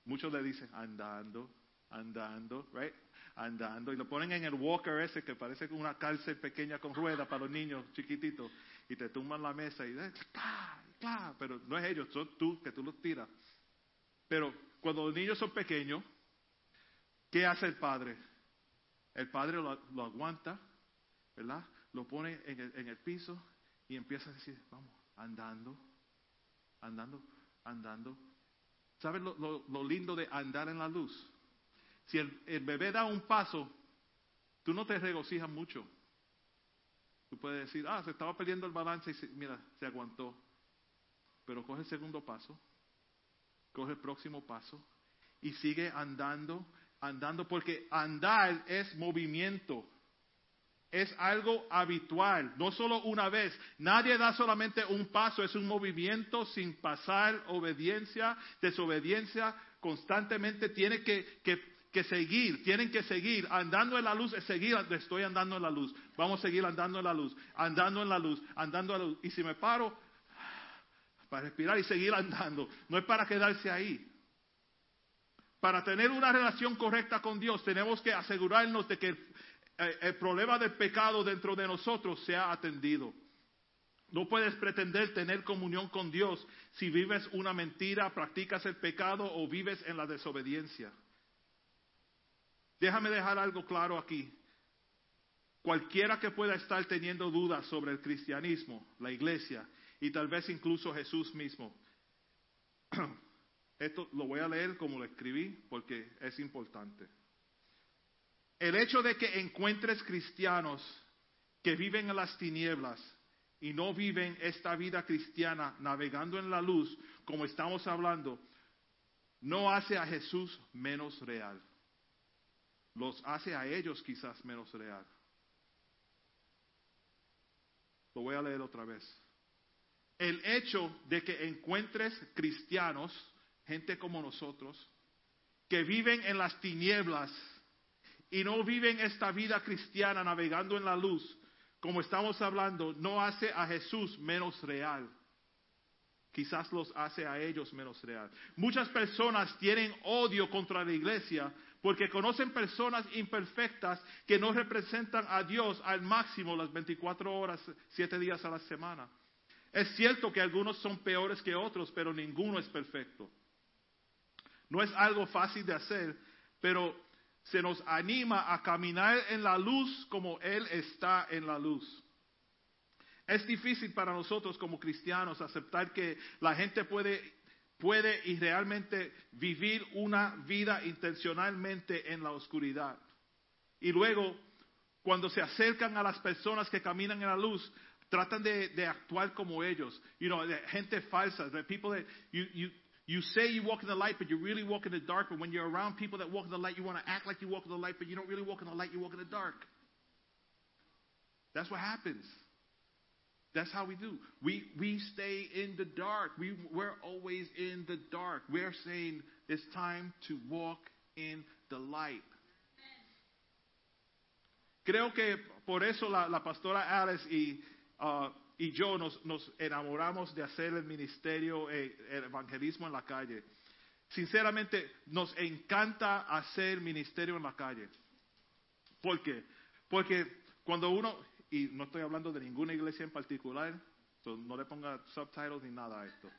Speaker 5: Muchos le dicen andando, andando, right? Andando. Y lo ponen en el walker ese que parece una cárcel pequeña con ruedas para los niños chiquititos. Y te tumban la mesa y ¡claro! Pero no es ellos, son tú que tú los tiras. Pero cuando los niños son pequeños, ¿qué hace el padre? El padre lo, aguanta, ¿verdad? Lo pone en el, en el piso y empieza a decir, vamos, andando, andando, andando, ¿Sabes lo, lindo de andar en la luz? Si el, el, bebé da un paso, tú no te regocijas mucho. Tú puedes decir, ah, se estaba perdiendo el balance y se, mira, se aguantó. Pero coge el segundo paso, coge el próximo paso y sigue andando, andando, porque andar es movimiento es algo habitual, no solo una vez. Nadie da solamente un paso, es un movimiento sin pasar obediencia, desobediencia, constantemente tiene que, que, que, seguir, tienen que seguir. Andando en la luz seguir, estoy andando en la luz. Vamos a seguir andando en la luz, andando en la luz, andando en la luz. Y si me paro, para respirar y seguir andando, no es para quedarse ahí. Para tener una relación correcta con Dios, tenemos que asegurarnos de que el problema del pecado dentro de nosotros se ha atendido. No puedes pretender tener comunión con Dios si vives una mentira, practicas el pecado o vives en la desobediencia. Déjame dejar algo claro aquí. Cualquiera que pueda estar teniendo dudas sobre el cristianismo, la iglesia y tal vez incluso Jesús mismo, esto lo voy a leer como lo escribí porque es importante. El hecho de que encuentres cristianos que viven en las tinieblas y no viven esta vida cristiana navegando en la luz, como estamos hablando, no hace a Jesús menos real. Los hace a ellos quizás menos real. Lo voy a leer otra vez. El hecho de que encuentres cristianos, gente como nosotros, que viven en las tinieblas y no viven esta vida cristiana navegando en la luz, como estamos hablando, no hace a Jesús menos real. Quizás los hace a ellos menos real. Muchas personas tienen odio contra la iglesia porque conocen personas imperfectas que no representan a Dios al máximo las 24 horas, 7 días a la semana. Es cierto que algunos son peores que otros, pero ninguno es perfecto. No es algo fácil de hacer, pero se nos anima a caminar en la luz como Él está en la luz. Es difícil para nosotros como cristianos aceptar que la gente puede puede y realmente vivir una vida intencionalmente en la oscuridad. Y luego, cuando se acercan a las personas que caminan en la luz, tratan de, de actuar como ellos. You know, gente falsa, the people that you, you, you say you walk in the light, but you really walk in the dark. But when you're around people that walk in the light, you want to act like you walk in the light, but you don't really walk in the light, you walk in the dark. That's what happens. That's how we do. We, we stay in the dark. We, we're always in the dark. We're saying it's time to walk in the light. Creo que por eso la, la pastora Alice y, uh, y yo nos, nos, enamoramos de hacer el ministerio, eh, el evangelismo en la calle. Sinceramente, nos encanta hacer ministerio en la calle. ¿Por qué? Porque cuando uno, y no estoy hablando de ninguna iglesia en particular, no le ponga subtitles ni nada a esto.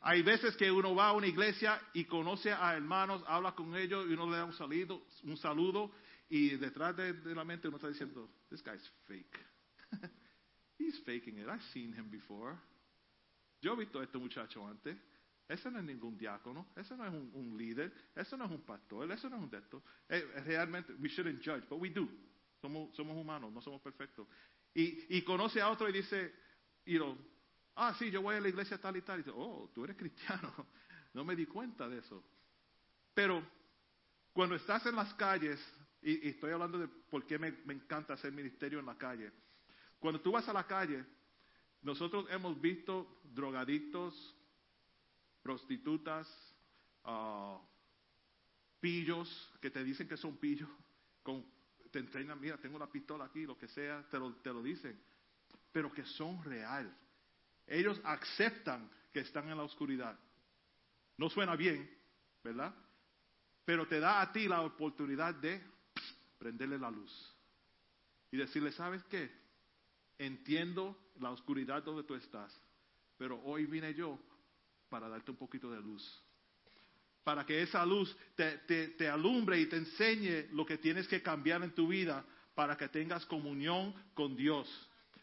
Speaker 5: Hay veces que uno va a una iglesia y conoce a hermanos, habla con ellos y uno le da un saludo, un saludo y detrás de, de la mente uno está diciendo, this guy's fake. He's faking it. I've seen him before. Yo he visto a este muchacho antes. Ese no es ningún diácono, ese no es un, un líder, ese no es un pastor, ese no es un de estos. Eh, realmente, we shouldn't judge, but we do. Somos, somos humanos, no somos perfectos. Y, y conoce a otro y dice, you know, ah, sí, yo voy a la iglesia tal y tal. Y dice, oh, tú eres cristiano. No me di cuenta de eso. Pero cuando estás en las calles, y, y estoy hablando de por qué me, me encanta hacer ministerio en la calle. Cuando tú vas a la calle, nosotros hemos visto drogadictos, prostitutas, uh, pillos que te dicen que son pillos, con, te entrenan, mira, tengo una pistola aquí, lo que sea, te lo, te lo dicen, pero que son real. Ellos aceptan que están en la oscuridad. No suena bien, ¿verdad? Pero te da a ti la oportunidad de prenderle la luz y decirle, ¿sabes qué? Entiendo la oscuridad donde tú estás, pero hoy vine yo para darte un poquito de luz. Para que esa luz te, te, te, alumbre y te enseñe lo que tienes que cambiar en tu vida para que tengas comunión con Dios,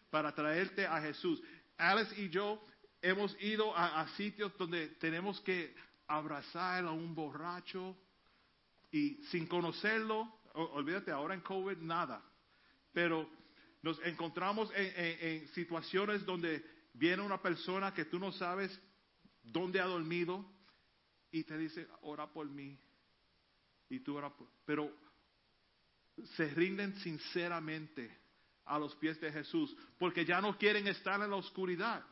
Speaker 5: para traerte a Jesús. Alice y yo hemos ido a, sitios donde tenemos que abrazar a un borracho y sin conocerlo, olvídate, ahora en COVID nada, pero nos encontramos en, situaciones donde viene una persona que tú no sabes dónde ha dormido y te dice, ora por mí. Y tú ora por... Pero se rinden sinceramente a los pies de Jesús porque ya no quieren estar en la oscuridad.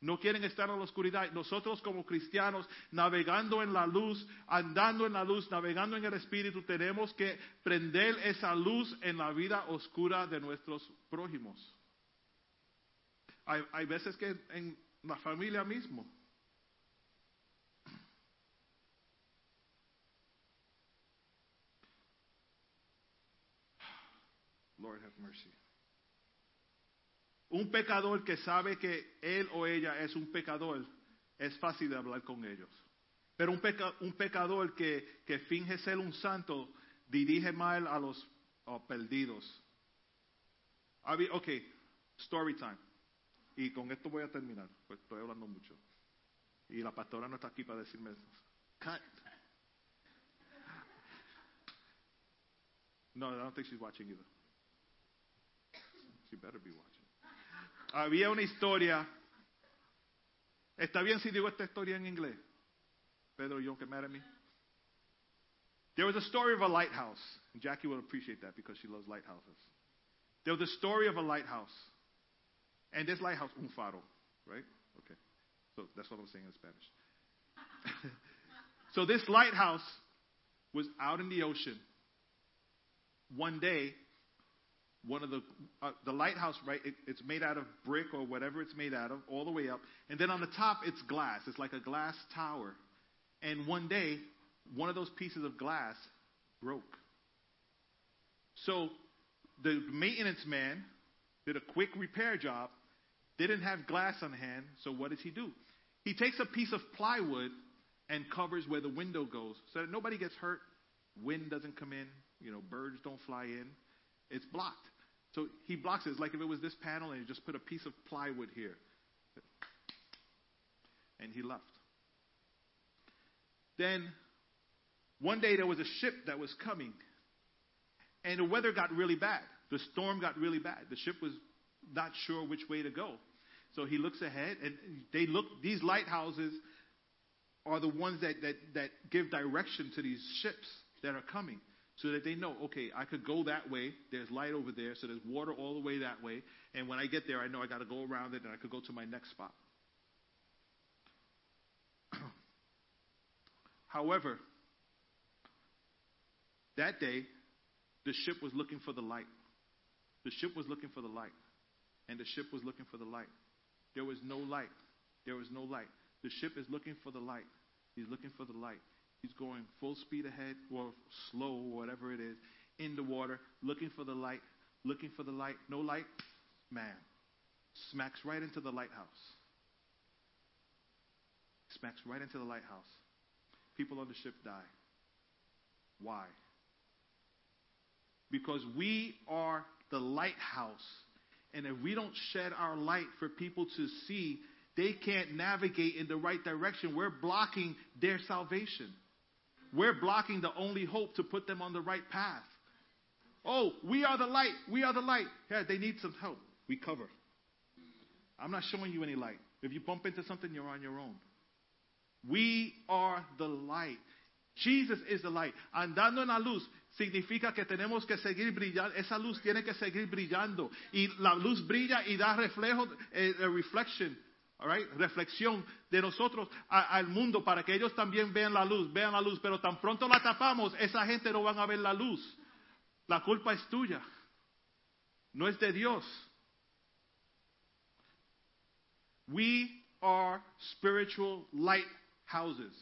Speaker 5: No quieren estar en la oscuridad. Nosotros como cristianos, navegando en la luz, andando en la luz, navegando en el Espíritu, tenemos que prender esa luz en la vida oscura de nuestros prójimos. Hay, hay veces que en la familia mismo. Lord have mercy. Un pecador que sabe que él o ella es un pecador, es fácil de hablar con ellos. Pero un, peca- un pecador que, que finge ser un santo dirige mal a los oh, perdidos. Ok, story time. Y con esto voy a terminar, pues estoy hablando mucho. Y la pastora no está aquí para decirme eso. Cut. No, I don't think she's watching either. She better be watching. Había una historia. ¿Está bien si digo esta historia en inglés? Pedro, you don't get mad at me? There was a story of a lighthouse. Jackie will appreciate that because she loves lighthouses. There was a story of a lighthouse. And this lighthouse, un faro, right? Okay. So that's what I'm saying in Spanish. so this lighthouse was out in the ocean. One day, one of the uh, the lighthouse, right? It, it's made out of brick or whatever it's made out of, all the way up, and then on the top it's glass. It's like a glass tower. And one day, one of those pieces of glass broke. So the maintenance man did a quick repair job, didn't have glass on hand, so what does he do? He takes a piece of plywood and covers where the window goes so that nobody gets hurt, wind doesn't come in, you know, birds don't fly in. It's blocked. So he blocks it. It's like if it was this panel and he just put a piece of plywood here. And he left. Then one day there was a ship that was coming and the weather got really bad. The storm got really bad. The ship was not sure which way to go. So he looks ahead and they look these lighthouses are the ones that, that, that give direction to these ships that are coming so that they know, okay, I could go that way. There's light over there, so there's water all the way that way. And when I get there, I know I got to go around it and I could go to my next spot. However, that day, the ship was looking for the light. The ship was looking for the light. And the ship was looking for the light. There was no light. There was no light. The ship is looking for the light. He's looking for the light. He's going full speed ahead or slow, whatever it is, in the water, looking for the light, looking for the light. No light, man. Smacks right into the lighthouse. Smacks right into the lighthouse. People on the ship die. Why? Because we are the lighthouse. And if we don't shed our light for people to see, they can't navigate in the right direction. We're blocking their salvation. We're blocking the only hope to put them on the right path. Oh, we are the light. We are the light. Yeah, they need some help. We cover. I'm not showing you any light. If you bump into something, you're on your own. We are the light. Jesus is the light. Andando en la luz significa que tenemos que seguir brillando. Esa luz tiene que seguir brillando. Y la luz brilla y da reflejo, eh, eh, reflection, reflexión de nosotros al mundo para que ellos también vean la luz, vean la luz. Pero tan pronto la tapamos, esa gente no van a ver la luz. La culpa es tuya. No es de Dios. We are spiritual lighthouses.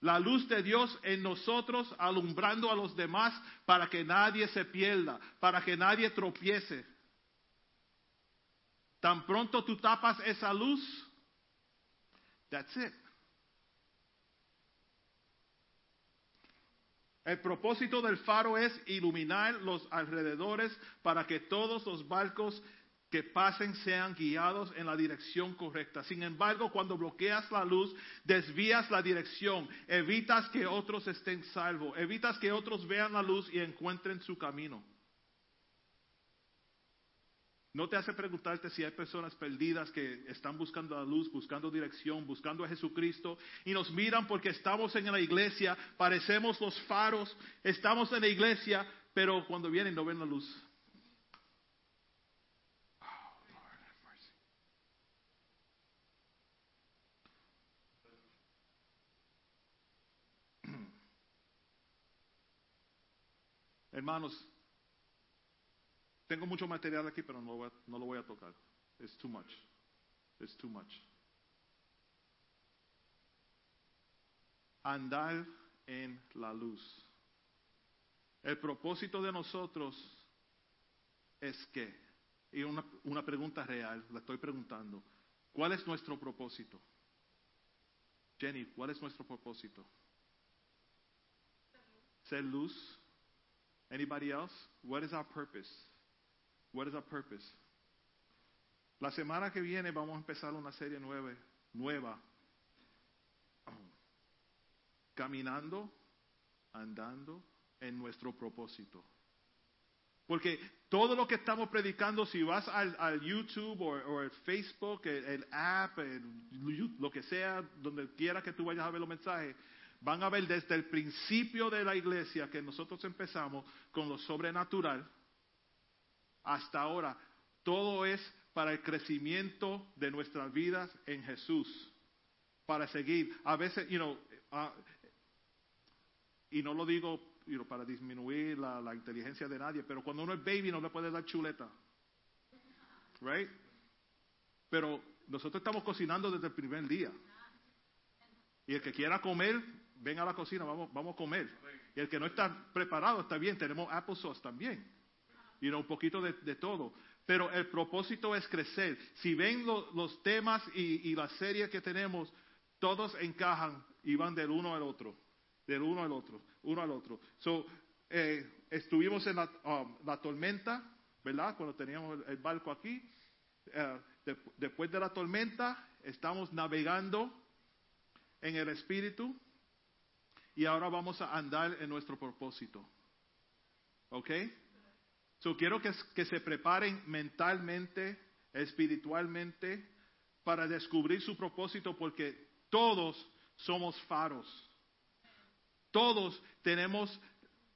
Speaker 5: La luz de Dios en nosotros alumbrando a los demás para que nadie se pierda, para que nadie tropiece. Tan pronto tú tapas esa luz, that's it. El propósito del faro es iluminar los alrededores para que todos los barcos que pasen sean guiados en la dirección correcta. Sin embargo, cuando bloqueas la luz, desvías la dirección, evitas que otros estén salvos, evitas que otros vean la luz y encuentren su camino. No te hace preguntarte si hay personas perdidas que están buscando la luz, buscando dirección, buscando a Jesucristo y nos miran porque estamos en la iglesia, parecemos los faros, estamos en la iglesia, pero cuando vienen no ven la luz. Oh, Lord. Hermanos, tengo mucho material aquí, pero no, lo voy a- tocar. It's too much. It's too much. Andar en la luz. El propósito de nosotros es que y una, una pregunta real, la estoy preguntando. ¿Cuál es nuestro propósito? Jenny, ¿cuál es nuestro propósito? Ser luz. Anybody else? What is our purpose? What is our purpose? La semana que viene vamos a empezar una serie nueva, nueva. Caminando, andando en nuestro propósito. Porque todo lo que estamos predicando, si vas al, YouTube o, el Facebook, el, el app, el, lo que sea, donde quiera que tú vayas a ver los mensajes, van a ver desde el principio de la iglesia que nosotros empezamos con lo sobrenatural hasta ahora. Todo es para el crecimiento de nuestras vidas en Jesús. Para seguir. A veces, you know, ah, y no lo digo para disminuir la, inteligencia de nadie, pero cuando uno es baby no le puede dar chuleta. Right? Pero nosotros estamos cocinando desde el primer día. Y el que quiera comer, ven a la cocina, vamos, vamos a comer. Y el que no está preparado, está bien, tenemos applesauce también. Y un poquito de, todo. Pero el propósito es crecer. Si ven lo, los temas y, y las series que tenemos, todos encajan y van del uno al otro. Del uno al otro, uno al otro. So, eh, estuvimos en la, um, la, tormenta, ¿verdad? Cuando teníamos el, el barco aquí. Uh, de, después de la tormenta, estamos navegando en el Espíritu y ahora vamos a andar en nuestro propósito. ¿Ok? So quiero que, se preparen mentalmente, espiritualmente, para descubrir su propósito porque todos somos faros. Todos tenemos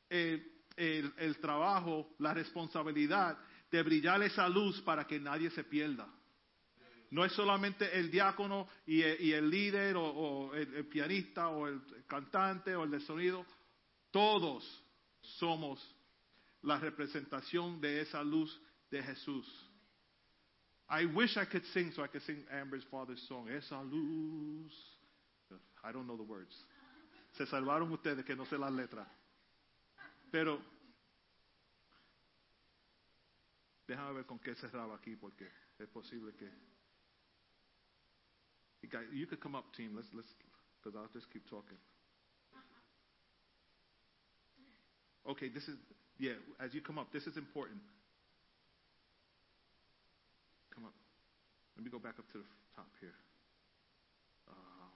Speaker 5: el, el, trabajo, la responsabilidad de brillar esa luz para que nadie se pierda. No es solamente el diácono y el, y el líder o, o el, el, pianista o el cantante o el de sonido. Todos somos la representación de esa luz de Jesús. I wish I could sing so I could sing Amber's father's song. Esa luz. I don't know the words. Se salvaron ustedes que no sé las letras. Pero déjame ver con qué cerraba aquí porque es posible que you could come up team let's let's because I'll just keep talking. Okay, this is yeah, as you come up, this is important. Come up. Let me go back up to the top here. Uh,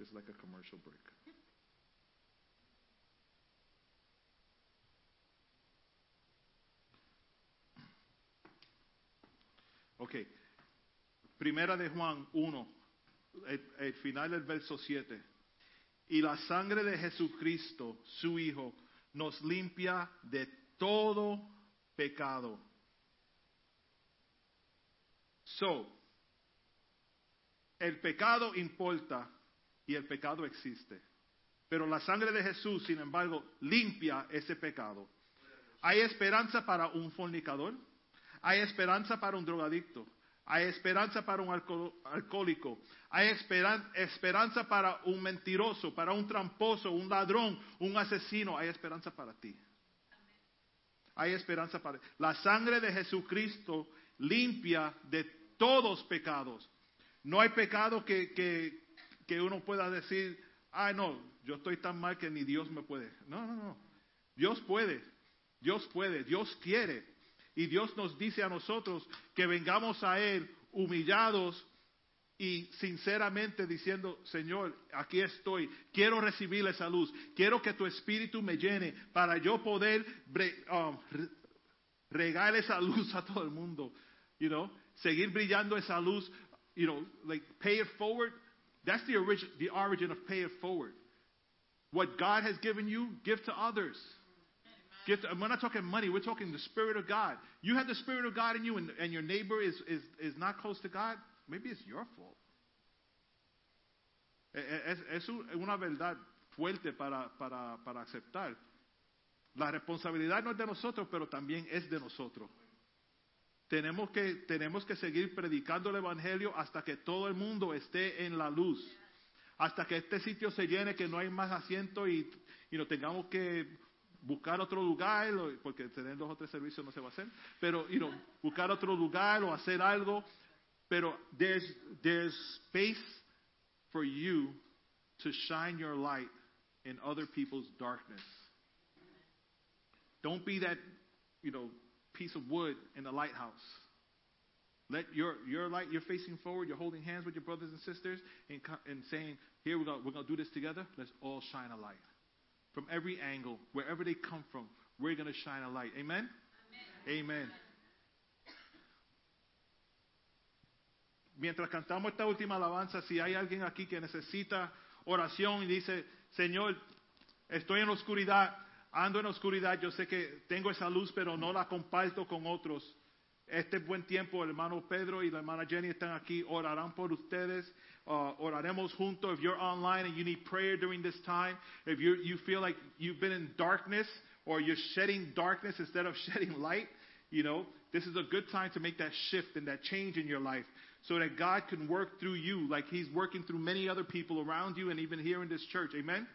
Speaker 5: it's like a commercial break. Okay. Primera de Juan 1, el, el final del verso 7. Y la sangre de Jesucristo, su Hijo, nos limpia de todo pecado. So, el pecado importa y el pecado existe. Pero la sangre de Jesús, sin embargo, limpia ese pecado. Hay esperanza para un fornicador. Hay esperanza para un drogadicto. Hay esperanza para un alcohólico. Hay esperanza para un mentiroso, para un tramposo, un ladrón, un asesino. Hay esperanza para ti. Hay esperanza para La sangre de Jesucristo limpia de todos pecados. No hay pecado que, que, que uno pueda decir, ay no, yo estoy tan mal que ni Dios me puede. No, no, no. Dios puede. Dios puede. Dios quiere. Y Dios nos dice a nosotros que vengamos a Él humillados y sinceramente diciendo, Señor, aquí estoy, quiero recibir esa luz, quiero que tu espíritu me llene para yo poder um, regar esa luz a todo el mundo, you know, seguir brillando esa luz, you know, like pay it forward. That's the origin, the origin of pay it forward. What God has given you, give to others. We're not talking money. We're talking the Spirit of God. You have the Spirit of God in you, and, your neighbor is, is, is not close to God. Maybe it's your fault. Es, es una verdad fuerte para, para, para aceptar. La responsabilidad no es de nosotros, pero también es de nosotros. Tenemos que, tenemos que seguir predicando el Evangelio hasta que todo el mundo esté en la luz. Hasta que este sitio se llene, que no hay más asiento y, y no tengamos que buscar otro lugar, porque tener dos o tres servicios no se va a hacer, pero, you know, buscar otro lugar o hacer algo, pero there's, there's space for you to shine your light in other people's darkness. Don't be that, you know, piece of wood in the lighthouse. Let your, your light, you're facing forward, you're holding hands with your brothers and sisters and, and saying, here, we're going we're gonna do this together. Let's all shine a light. From every angle, wherever they come from, we're going to shine a light. Amen? Amen. Mientras cantamos esta última alabanza, si hay alguien aquí que necesita oración y dice, Señor, estoy en la oscuridad, ando en la oscuridad, yo sé que tengo esa luz, pero no la comparto con otros. Este buen tiempo, el hermano Pedro y la hermana Jenny están aquí, orarán por ustedes, uh, oraremos juntos. If you're online and you need prayer during this time, if you you feel like you've been in darkness or you're shedding darkness instead of shedding light, you know, this is a good time to make that shift and that change in your life so that God can work through you like He's working through many other people around you and even here in this church. Amen? Amen.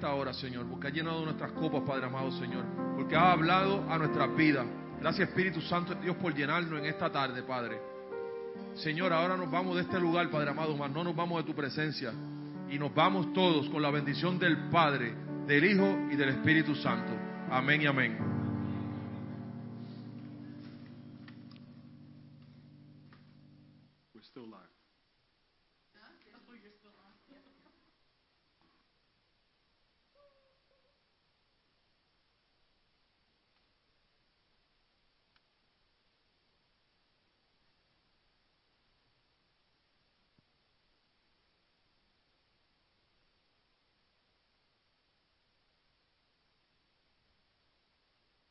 Speaker 4: Esta hora, Señor, porque ha llenado nuestras copas, Padre amado, Señor, porque ha hablado a nuestras vidas. Gracias, Espíritu Santo Dios, por llenarnos en esta tarde, Padre. Señor, ahora nos vamos de este lugar, Padre amado, mas no nos vamos de tu presencia. Y nos vamos todos con la bendición del Padre, del Hijo y del Espíritu Santo. Amén y amén.